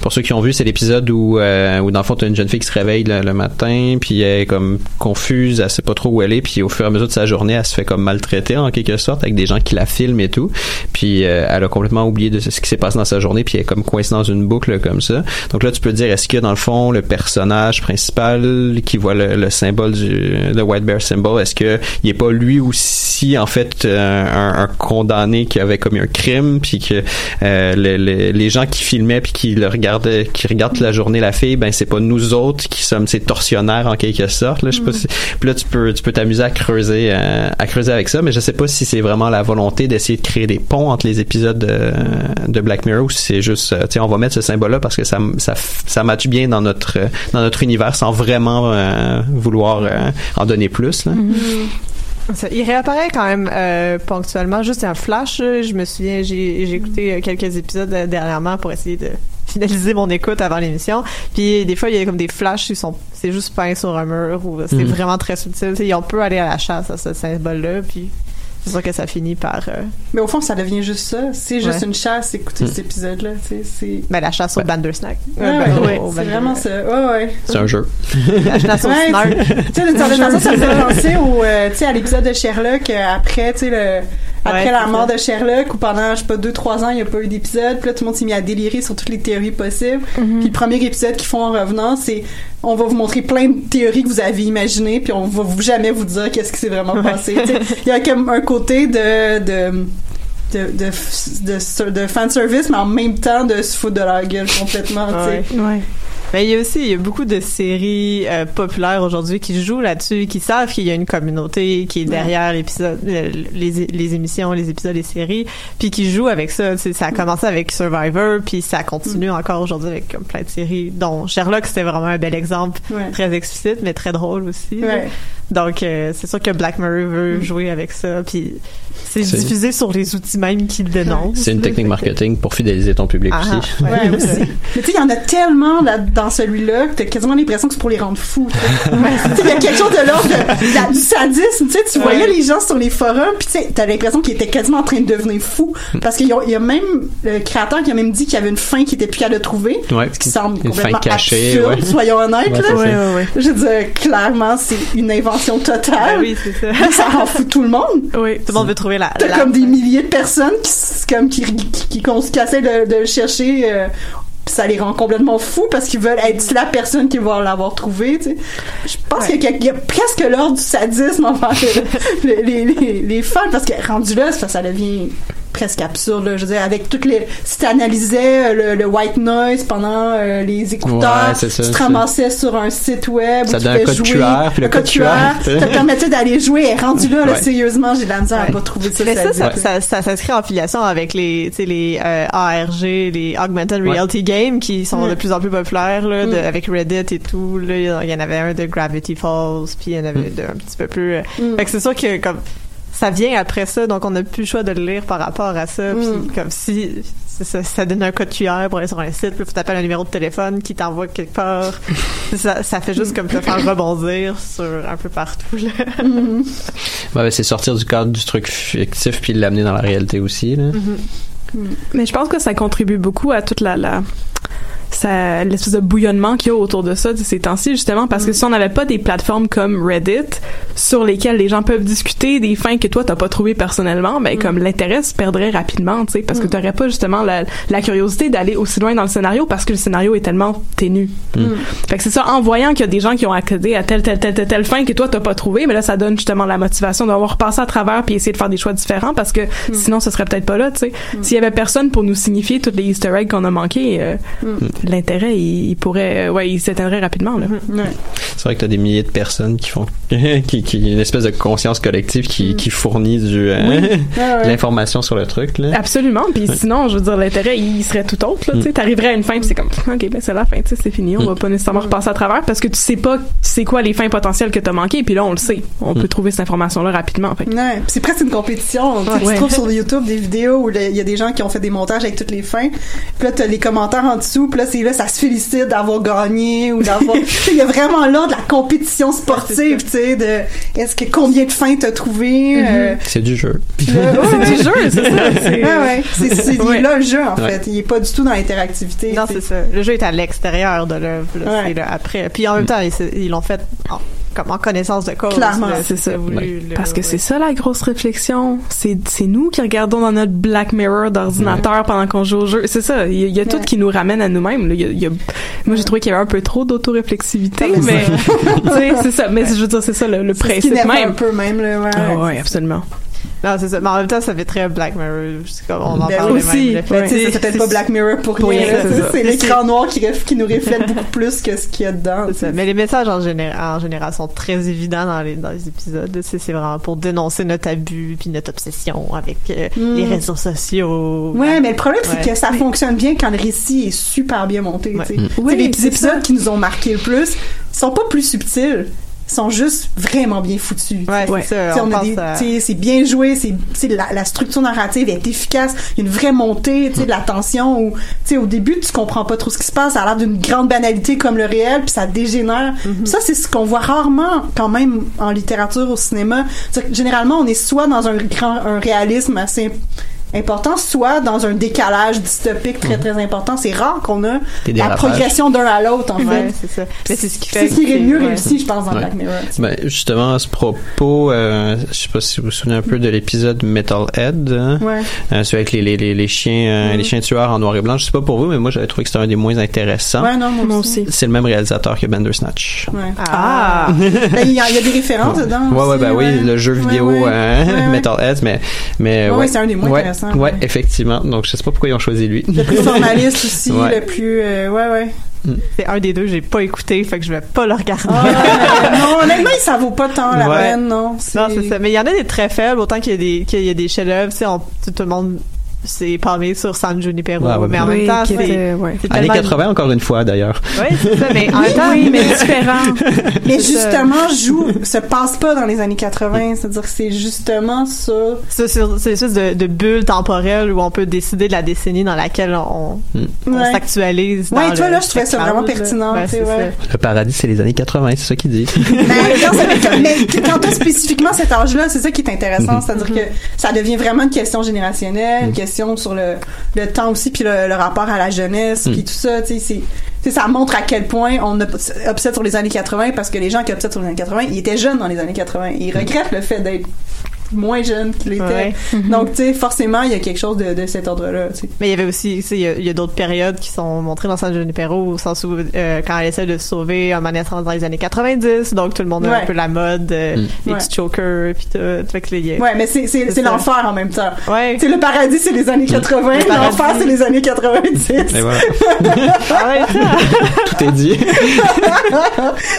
S5: pour ceux qui ont vu, c'est l'épisode où, euh, où dans le fond, t'as une jeune fille qui se réveille le, le matin puis elle est comme confuse, elle sait pas trop où elle est puis au fur et à mesure de sa journée, elle se fait comme maltraiter en quelque sorte avec des gens qui la filment et tout. Puis euh, elle a complètement oublié de ce qui s'est passé dans sa journée puis elle est comme coincée dans une boucle comme ça. Donc là tu peux dire est-ce que dans le fond le personnage principal qui voit le, le symbole du le White Bear symbol, est-ce que il est pas lui aussi en fait euh, un, un condamné qui avait commis un crime puis que euh, le- le- les gens qui filmaient puis qui le regardaient qui regardent la journée la fille ben c'est pas nous autres qui sommes ces tortionnaires en quelque sorte là je sais pas si puis là tu peux tu peux t'amuser à creuser euh, à creuser avec ça mais je sais pas si c'est vraiment la volonté d'essayer de créer des ponts entre les épisodes de, de Black Mirror ou si c'est juste euh, tu sais on va mettre ce symbole là parce que ça ça ça matche bien dans notre euh, dans notre univers sans vraiment euh, vouloir euh, en donner plus là.
S3: Ça, il réapparaît quand même euh, ponctuellement, juste un flash. Je me souviens, j'ai j'ai écouté quelques épisodes dernièrement pour essayer de finaliser mon écoute avant l'émission. Puis des fois, il y a comme des flashs qui sont, c'est juste peint sur un mur ou c'est
S5: Mhm.
S3: vraiment très subtil. Tu sais, on peut aller à la chasse à ce symbole-là, puis c'est sûr que ça finit par euh,
S4: Mais au fond, ça devient juste ça. C'est juste
S3: Ouais.
S4: une chasse, écouter
S5: Mm.
S4: cet épisode-là. tu sais, C'est
S3: ben, la chasse au.
S4: Ouais,
S3: Euh,
S4: ouais,
S3: ben,
S4: ouais, c'est vraiment ça. Ouais, ouais.
S5: C'est un jeu.
S3: La chasse au snark.
S4: tu sais, d'une certaine façon, ça me fait penser au, euh, tu sais, à l'épisode de Sherlock, euh, après, tu sais, le, après
S3: Ouais,
S4: la mort
S3: ça.
S4: de Sherlock, où pendant, je sais pas, deux, trois ans, il n'y a pas eu d'épisode, puis là, tout le monde s'est mis à délirer sur toutes les théories possibles. Puis le premier épisode qu'ils font en revenant, c'est, on va vous montrer plein de théories que vous avez imaginées, puis on va vous, jamais vous dire qu'est-ce qui s'est vraiment passé. Il y a comme un côté de, de, de, de, de, de, de fan service, mais en même temps de se foutre de leur gueule complètement, tu sais.
S3: Ouais.
S6: Ouais.
S3: Mais il y a aussi il y a beaucoup de séries euh, populaires aujourd'hui qui jouent là-dessus, qui savent qu'il y a une communauté qui est derrière l'épisode, les, les émissions, les épisodes, les séries, puis qui jouent avec ça. Tu sais, ça a commencé avec Survivor, puis ça continue encore aujourd'hui avec comme, plein de séries, dont Sherlock c'était vraiment un bel exemple,
S4: Ouais.
S3: très explicite mais très drôle aussi.
S4: Ouais.
S3: Donc euh, c'est sûr que Black Mirror veut jouer avec ça, puis C'est- diffusé sur les outils même qu'ils dénoncent.
S5: C'est une technique marketing pour fidéliser ton public
S3: Ah,
S5: aussi.
S4: Ouais, aussi. Mais tu sais, il y en a tellement là, dans celui-là que t'as quasiment l'impression que c'est pour les rendre fous. Il y a quelque chose de l'ordre de- la- du sadisme. Tu sais, tu voyais les gens sur les forums, puis tu t'as l'impression qu'ils étaient quasiment en train de devenir fous. Parce qu'il y a- il y a même le créateur qui a même dit qu'il y avait une fin qui était plus capable de trouver.
S5: Ouais.
S4: Ce qui semble
S5: Une fin
S4: complètement
S5: cachée,
S4: absurde,
S5: ouais.
S4: soyons honnêtes.
S5: Ouais,
S4: là.
S5: c'est ça. Ouais,
S3: ouais, ouais.
S4: Je veux dire, clairement, c'est une invention totale.
S3: Ben oui, c'est ça.
S4: ça rend fou tout le monde.
S3: Oui, tout le monde veut trouver la.
S4: T'as
S3: la-
S4: comme des milliers de personnes qui, comme, qui, qui, qui, qui essaient de, de le chercher. euh, ça les rend complètement fous parce qu'ils veulent être la personne qui va l'avoir trouvé. Tu sais. Je pense qu'il y, a- qu'il y a presque l'ordre du sadisme envers le- les, les, les fans parce que rendu là, ça, ça devient presque absurde. Là. Je veux dire, avec toutes les... Si t'analysais euh, le, le white noise pendant euh, les écouteurs,
S5: Ouais, c'est ça,
S4: tu te ramassais sur un site web
S5: Ça
S4: où tu
S5: un
S4: pouvais
S5: code
S4: jouer,
S5: QR, puis le code QR,
S4: ça te permettait d'aller jouer. Et rendu là, là,
S5: Ouais.
S4: sérieusement, j'ai de la misère à pas trouver ça
S3: Mais ça, ça, ça, ça s'inscrit en filiation avec les, tu sais, les euh, ARG, les Augmented
S5: Ouais.
S3: Reality Games, qui sont de plus en plus populaires, là, de-
S4: Mm.
S3: avec Reddit et tout. Là, il y en avait un de Gravity Falls, puis il y en avait de, un petit peu plus. euh,
S4: Mm.
S3: Fait que c'est sûr que comme ça vient après ça, donc on n'a plus le choix de le lire par rapport à ça. Puis
S4: Mm.
S3: comme si c'est ça, ça donne un code QR pour aller sur un site, puis faut taper un numéro de téléphone qui t'envoie quelque part. ça, ça fait juste comme te faire rebondir sur un peu partout. Là.
S4: Mm.
S5: Ouais, ben, c'est sortir du cadre du truc fictif puis l'amener dans la réalité aussi. Là.
S6: Mais je pense que ça contribue beaucoup à toute la, la ça l'espèce de bouillonnement qu'il y a autour de ça de ces temps-ci justement parce que si on n'avait pas des plateformes comme Reddit sur lesquelles les gens peuvent discuter des fins que toi t'as pas trouvé personnellement ben comme l'intérêt se perdrait rapidement tu sais parce que t'aurais pas justement la, la curiosité d'aller aussi loin dans le scénario parce que le scénario est tellement ténu. Fait que c'est ça en voyant qu'il y a des gens qui ont accédé à telle telle telle telle, telle fin que toi t'as pas trouvé mais là ça donne justement la motivation d'avoir repassé à travers puis essayer de faire des choix différents parce que sinon ce serait peut-être pas là tu sais. S'il y avait personne pour nous signifier toutes les Easter eggs qu'on a manqué euh, l'intérêt il, il pourrait euh, ouais il s'éteindrait rapidement là
S4: Ouais.
S5: C'est vrai que t'as des milliers de personnes qui font qui, qui une espèce de conscience collective qui, qui fournit du euh,
S4: ouais.
S5: l'information sur le truc là.
S6: Absolument. Puis sinon, je veux dire, l'intérêt, il serait tout autre. Là, tu sais, t'arriverais à une fin, puis c'est comme, ok, ben c'est la fin, tu c'est fini. On va pas nécessairement repasser à travers parce que tu sais pas, c'est quoi les fins potentielles que t'as manquées. Puis là, on le sait. On peut trouver cette information-là rapidement.
S4: C'est presque une compétition. Tu. Tu trouves sur YouTube des vidéos où il y a des gens qui ont fait des montages avec toutes les fins. Puis là, t'as les commentaires en dessous. Puis là, c'est là, ça se félicite d'avoir gagné ou d'avoir. Il y a vraiment là de la compétition sportive, tu sais, de est-ce que combien de fins t'as trouvé. euh,
S5: C'est du jeu.
S6: C'est du jeu, c'est ça. c'est-
S4: Ouais, ouais. C'est,
S6: Ouais.
S4: là le jeu, en
S5: Ouais.
S4: fait. Il est pas du tout dans l'interactivité.
S3: Non, c'est ça. Le jeu est à l'extérieur de l'œuvre. là.
S4: Ouais.
S3: C'est là après. Puis en même temps, ils l'ont fait comme en connaissance de cause.
S4: Clairement,
S6: c'est ça. Parce que c'est ça la grosse réflexion. C'est nous qui regardons dans notre Black Mirror d'ordinateur pendant qu'on joue au jeu. C'est ça. Il y a, il y a tout qui nous ramène à nous-mêmes. Moi, j'ai trouvé qu'il y avait un peu trop d'autoréflexivité,
S4: Ah, mais
S6: c'est ça. Mais je veux dire, c'est ça le, le principe
S4: énerve un
S6: même.
S4: peu même, là. Ouais.
S6: Ah ouais, absolument.
S3: Non, c'est ça. Mais en même temps, ça fait très Black Mirror. Comme on en
S4: Ben
S3: parle
S6: aussi,
S3: même.
S4: Ben,
S3: C'est-
S4: c'est peut-être
S3: c'est-
S4: pas Black Mirror pour
S3: Pour
S4: rien.
S3: c'est ça.
S4: L'écran noir qui, ref- qui nous reflète beaucoup plus que ce qu'il y a dedans.
S3: C'est ça. Mais les messages en, géné- en général sont très évidents dans les, dans les épisodes. C'est vraiment pour dénoncer notre abus puis notre obsession avec euh,
S4: Mm.
S3: les réseaux sociaux.
S4: Ouais, mais le problème, c'est
S3: Ouais.
S4: que ça fonctionne bien quand le récit est super bien monté.
S3: Ouais.
S6: Oui,
S4: les épisodes qui nous ont marqué le plus sont pas plus subtils. Sont juste vraiment bien foutus.
S3: Ouais, c'est ça. À-
S4: c'est bien joué, c'est la, la structure narrative est efficace, il y a une vraie montée, tu sais, de la tension où tu sais au début tu comprends pas trop ce qui se passe, ça a l'air d'une grande banalité comme le réel, puis ça dégénère.
S3: Mm-hmm.
S4: Ça c'est ce qu'on voit rarement quand même en littérature au cinéma. Généralement, on est soit dans un grand un réalisme assez important, soit dans un décalage dystopique très très important. C'est rare qu'on a la progression d'un à l'autre en fait.
S3: Ouais, c'est ça. Mais c'est ce qui fait
S4: C'est ce qui est le mieux
S3: ouais.
S4: réussi, je pense, dans
S5: Ouais.
S4: Black Mirror.
S5: Ben, justement, à ce propos, euh, je sais pas si vous vous souvenez un peu de l'épisode Metalhead, hein,
S4: Ouais.
S5: euh, celui avec les, les, les, les chiens, euh, les chiens tueurs en noir et blanc. Je sais pas pour vous, mais moi j'avais trouvé que c'était un des moins intéressants.
S4: Ouais, non, moi,
S6: Moi
S4: aussi.
S6: aussi.
S5: C'est le même réalisateur que Bandersnatch.
S4: Ouais.
S6: Ah!
S4: Ben, il y, a il y a des références dedans.
S5: Ouais, ouais,
S4: aussi,
S5: ben oui, le jeu vidéo
S4: ouais.
S5: euh,
S4: Ouais, ouais.
S5: Metalhead, mais mais
S4: Ouais,
S5: ouais,
S4: ouais, c'est un des moins
S5: ouais,
S4: intéressants. Intéressant.
S5: Ouais, effectivement. Donc, je sais pas pourquoi ils ont choisi lui.
S4: Le plus formaliste aussi,
S5: Ouais.
S4: le plus, euh, ouais, ouais.
S3: C'est un des deux, j'ai pas écouté, fait que je vais pas le regarder.
S4: Ah, euh, non, honnêtement, ça vaut pas tant la
S3: Ouais.
S4: peine, non.
S3: Non, c'est ça. Mais il y en a des très faibles, autant qu'il y a des, qu'il y a des chefs-d'œuvre. Tu sais, on- tout le monde s'est palmé sur San Junipero.
S5: Ouais, ouais,
S3: mais en
S6: Oui,
S3: même temps, c'est,
S6: ouais.
S3: c'est
S5: Années
S3: tellement-
S5: 80, encore une fois, d'ailleurs.
S3: Ouais, c'est ça. Mais en même temps,
S6: Oui, mais différent.
S4: Mais
S3: C'est ça.
S4: justement, joue, se passe pas dans les années 80. C'est-à-dire que c'est justement ça.
S3: C'est c'est une espèce de, de bulle temporelle où on peut décider de la décennie dans laquelle on, on
S4: Ouais.
S3: s'actualise.
S4: Ouais,
S3: dans
S4: toi, là, je trouvais ça vraiment pertinent,
S3: Ouais, c'est
S4: ouais.
S5: Le paradis, c'est les années 80, c'est ça qu'il dit.
S4: Mais quand, ça- mais quand t'as spécifiquement cet âge-là, c'est ça qui est intéressant. C'est-à-dire que ça devient vraiment une question générationnelle, une question sur le, le temps aussi, puis le, le rapport à la jeunesse, puis tout ça. Tu sais, c'est- ça montre à quel point on ob- obsède sur les années 80 parce que les gens qui obsèdent sur les années 80, ils étaient jeunes dans les années 80. Ils regrettent le fait d'être moins jeunes qu'ils étaient.
S3: Ouais.
S4: Donc, tu sais, forcément, il y a quelque chose de, de cet ordre-là.
S3: Mais il y avait aussi, tu sais, il y a, d'autres périodes qui sont montrées dans San Junipero, au sens où, euh, quand elle essaie de se sauver, en manière dans les années 90, donc tout le monde a
S4: Ouais.
S3: un peu la mode, euh,
S5: Mm.
S3: les
S4: Ouais.
S3: petits chokers, puis tout. Fait que les,
S4: Ouais, mais c'est c'est-
S3: C'est
S4: c'est l'enfer en même temps.
S3: Ouais.
S4: Le paradis, c'est les années 80,
S3: Le paradis.
S4: l'enfer, c'est les années 90.
S5: Et voilà.
S3: Ah.
S5: Tout est dit.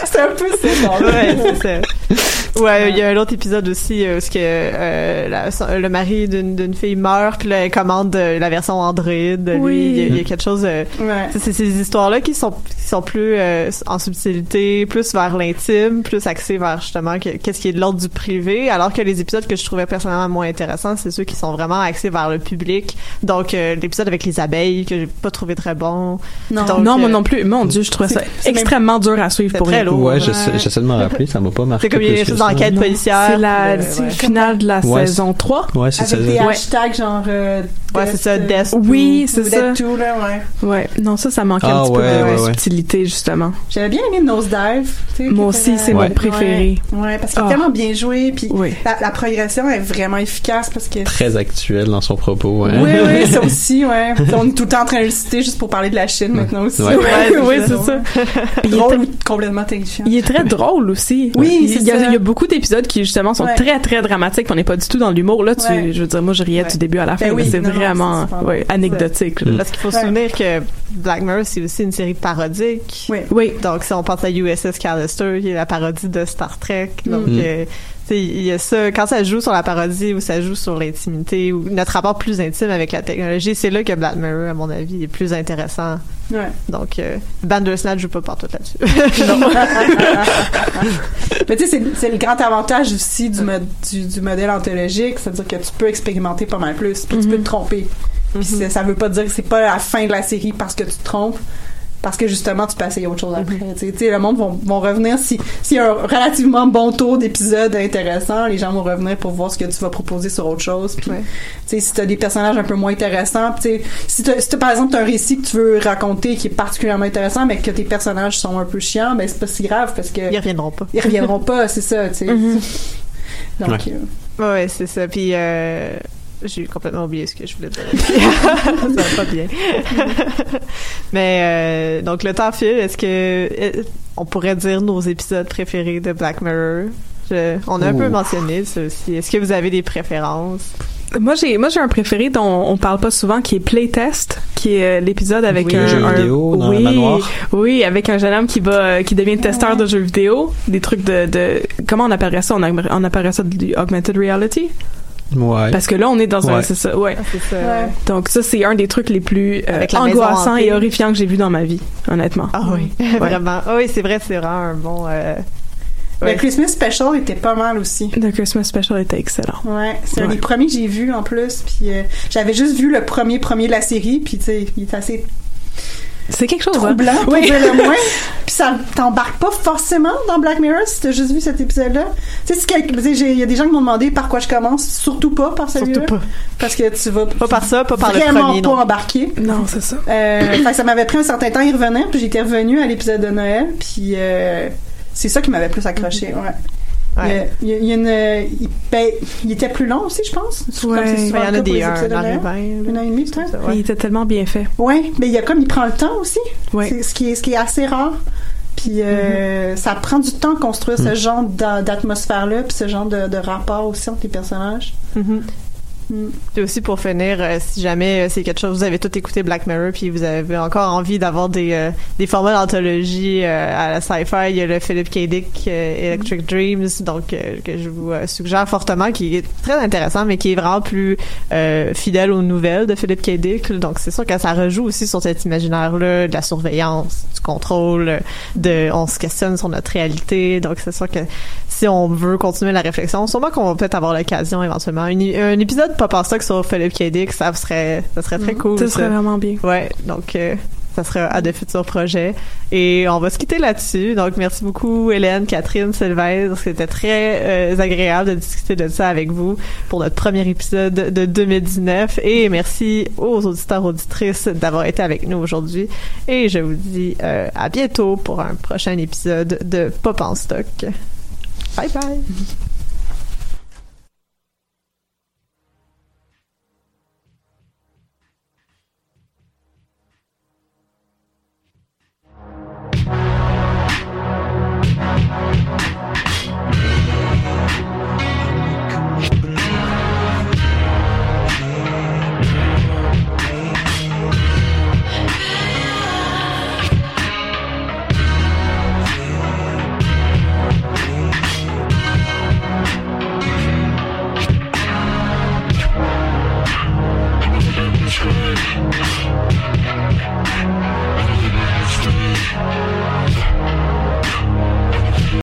S4: c'est un peu ça.
S3: ouais, c'est ça. Ouais, il y a un autre épisode aussi euh, où ce que euh, la- le mari d'une d'une fille meurt, puis là, elle commande euh, la version Android. Lui,
S6: Oui.
S3: il y, a- il y a quelque chose. euh,
S4: Ouais.
S3: c'est c'est ces histoires-là qui sont qui sont plus euh, en subtilité, plus vers l'intime, plus axées vers justement que- qu'est-ce qui est de l'ordre du privé, alors que les épisodes que je trouvais personnellement moins intéressants, c'est ceux qui sont vraiment axés vers le public. Donc euh, l'épisode avec les abeilles que j'ai pas trouvé très bon.
S4: Non.
S3: Donc,
S6: non, moi
S3: euh,
S6: non plus. Mon Dieu, je trouvais ça extrêmement dur à suivre pour
S3: très
S6: elle.
S3: lourd.
S5: Ouais,
S3: Ouais.
S5: j'essaie j'essaie de m'en rappeler, ça m'a pas marqué.
S3: C'est comme il y a
S5: plus
S3: des
S5: que
S3: choses
S5: ça.
S3: d'enquête policière.
S6: C'est la
S3: euh,
S6: c'est
S3: ouais.
S6: le final de la
S5: Ouais,
S6: saison 3.
S5: Ouais, c'est ça.
S4: Avec des
S6: Ouais.
S4: hashtags genre. euh,
S3: Ouais, c'est ça,
S4: Death,
S3: Death.
S6: Oui,
S4: ou
S6: c'est
S4: Death
S6: ça.
S4: Too, là, ouais.
S6: Ouais, non, ça, ça manquait
S5: Ah,
S6: un petit peu de
S5: ouais, ouais.
S6: subtilité, justement.
S4: J'avais bien aimé Nosedive. tu sais,
S6: Moi aussi, c'est
S5: Ouais.
S6: mon préféré.
S4: Ouais, ouais, parce qu'il est
S6: Ah.
S4: tellement bien joué, puis
S6: Oui.
S4: la, la progression est vraiment efficace parce que.
S5: Très actuel dans son propos. hein.
S4: Oui, oui, ça aussi, ouais. On est tout le temps en train de le citer juste pour parler de la Chine maintenant aussi.
S5: Ouais.
S6: Ouais, ouais, c'est ça. Puis il est
S4: Drôle complètement terrifiant.
S6: Il est très drôle aussi.
S4: Oui,
S6: il, y a,
S4: ça.
S6: Il y a beaucoup d'épisodes qui justement sont
S4: Ouais.
S6: très très dramatiques. On n'est pas du tout dans l'humour là. Tu,
S4: Ouais.
S6: je veux dire, moi je riais
S4: Ouais.
S6: du début à la fin.
S4: Ben
S6: mais
S4: oui,
S6: c'est vraiment anecdotique. là.
S3: Parce qu'il faut se
S4: Ouais.
S3: souvenir que Black Mirror, c'est aussi une série parodique.
S4: Oui.
S6: Oui.
S3: Donc, si on pense à USS Callister, qui est la parodie de Star Trek, donc,
S5: Mhm.
S3: euh, il y a ça, quand ça joue sur la parodie ou ça joue sur l'intimité ou notre rapport plus intime avec la technologie, c'est là que Black Mirror, à mon avis, est plus intéressant.
S4: Ouais.
S3: Donc, euh, Bandersnatch joue pas partout là-dessus.
S4: Mais tu sais, c'est- le grand avantage aussi du, du, du modèle anthologique, c'est-à-dire que tu peux expérimenter pas mal plus, puis tu peux te tromper. Puis c'est- ça veut pas dire que c'est pas la fin de la série parce que tu te trompes, parce que justement tu peux essayer autre chose après. Tu sais, Tu sais, le monde vont, vont revenir si s'il y a un relativement bon tour d'épisodes intéressants, les gens vont revenir pour voir ce que tu vas proposer sur autre chose. Puis
S3: Ouais.
S4: tu sais, si t'as des personnages un peu moins intéressants, tu sais, si t'as, si par exemple t'as un récit que tu veux raconter qui est particulièrement intéressant, mais que tes personnages sont un peu chiants, ben c'est pas si grave parce que
S3: Ils reviendront pas.
S4: ils reviendront pas, c'est ça, tu sais. Donc,
S5: Ouais.
S4: euh,
S3: Ouais, c'est ça. Puis, euh, j'ai complètement oublié ce que je voulais dire. ça va pas bien. Mais, euh, donc, le temps file. Est-ce que euh, on pourrait dire nos épisodes préférés de Black Mirror? Je- on a un peu mentionné ça aussi. Est-ce que vous avez des préférences?
S6: Moi j'ai moi j'ai un préféré dont on parle pas souvent qui est Playtest, qui est euh, l'épisode avec
S3: Oui.
S6: un,
S5: jeu
S6: un-
S5: vidéo dans
S6: oui,
S5: un manoir.
S6: Oui, avec un jeune homme qui va qui devient testeur de jeux vidéo, des trucs de, de comment on appellerait ça? On, a- on appellerait ça du augmented reality?
S5: Ouais.
S6: parce que là on est dans un
S5: Ouais.
S6: c'est ça ouais.
S3: C'est ça.
S4: Ouais.
S6: Donc ça c'est un des trucs les plus euh, angoissants et horrifiants que j'ai vu dans ma vie, honnêtement.
S3: Ah oui, vraiment. Ah oui, c'est vrai, c'est vraiment un bon. euh,
S4: Le. Christmas Special était pas mal aussi.
S6: The Christmas Special était excellent.
S4: Ouais, c'est un des premiers que j'ai vu en plus. Puis euh, j'avais juste vu le premier premier de la série, puis tu sais, il est assez
S6: C'est quelque chose. hein?
S4: troublant pour
S6: Oui.
S4: le moins. Puis ça t'embarque pas forcément dans Black Mirror si t'as juste vu cet épisode-là. Tu sais, il y a des gens qui m'ont demandé par quoi je commence, surtout pas par celui-là.
S3: Surtout pas.
S4: Parce que tu vas
S3: Pas par ça, pas par le
S4: vraiment
S3: premier.
S4: pas
S3: non.
S4: embarquer.
S6: Non, c'est ça.
S4: Euh, fait que ça m'avait pris un certain temps à y revenir, puis j'étais revenue à l'épisode de Noël, puis euh, c'est ça qui m'avait plus accroché, ouais.
S3: Ouais.
S4: Il, y a, il y a une, il, ben, il était plus long aussi, je pense.
S6: Ouais.
S4: Comme
S3: Ouais, Il y en a des
S4: les de
S3: dans
S4: Noël.
S3: le
S4: Une heure et demie, c'est ça?
S6: Il était tellement bien fait.
S4: Ouais, mais il y a comme il prend le temps aussi.
S6: Ouais.
S4: C'est ce qui est ce qui est assez rare. Puis euh, ça prend du temps de construire ce genre d'a- d'atmosphère là, puis ce genre de, de rapport aussi entre les personnages.
S3: Mhm. Puis aussi pour finir, euh, si jamais euh, c'est quelque chose, vous avez tout écouté Black Mirror, puis vous avez encore envie d'avoir des euh, des formats d'anthologie euh, à la sci-fi, il y a le Philip K. Dick Electric Dreams, donc que je vous suggère fortement, qui est très intéressant, mais qui est vraiment plus euh, fidèle aux nouvelles de Philip K. Dick. Donc c'est sûr que ça rejoue aussi sur cet imaginaire-là de la surveillance, du contrôle, de on se questionne sur notre réalité. Donc c'est sûr que si on veut continuer la réflexion, sûrement qu'on va peut-être avoir l'occasion éventuellement. Une- un épisode pop en stock sur Philip K. Dick, ça serait, ça serait très cool.
S6: Ce serait vraiment bien.
S3: Ouais, donc euh, ça serait à de futurs projets. Et on va se quitter là-dessus. Donc merci beaucoup Hélène, Catherine, Sylvestre. C'était très euh, agréable de discuter de ça avec vous pour notre premier épisode de 2019. Et merci aux auditeurs auditrices d'avoir été avec nous aujourd'hui. Et je vous dis euh, à bientôt pour un prochain épisode de Pop en stock. Bye bye.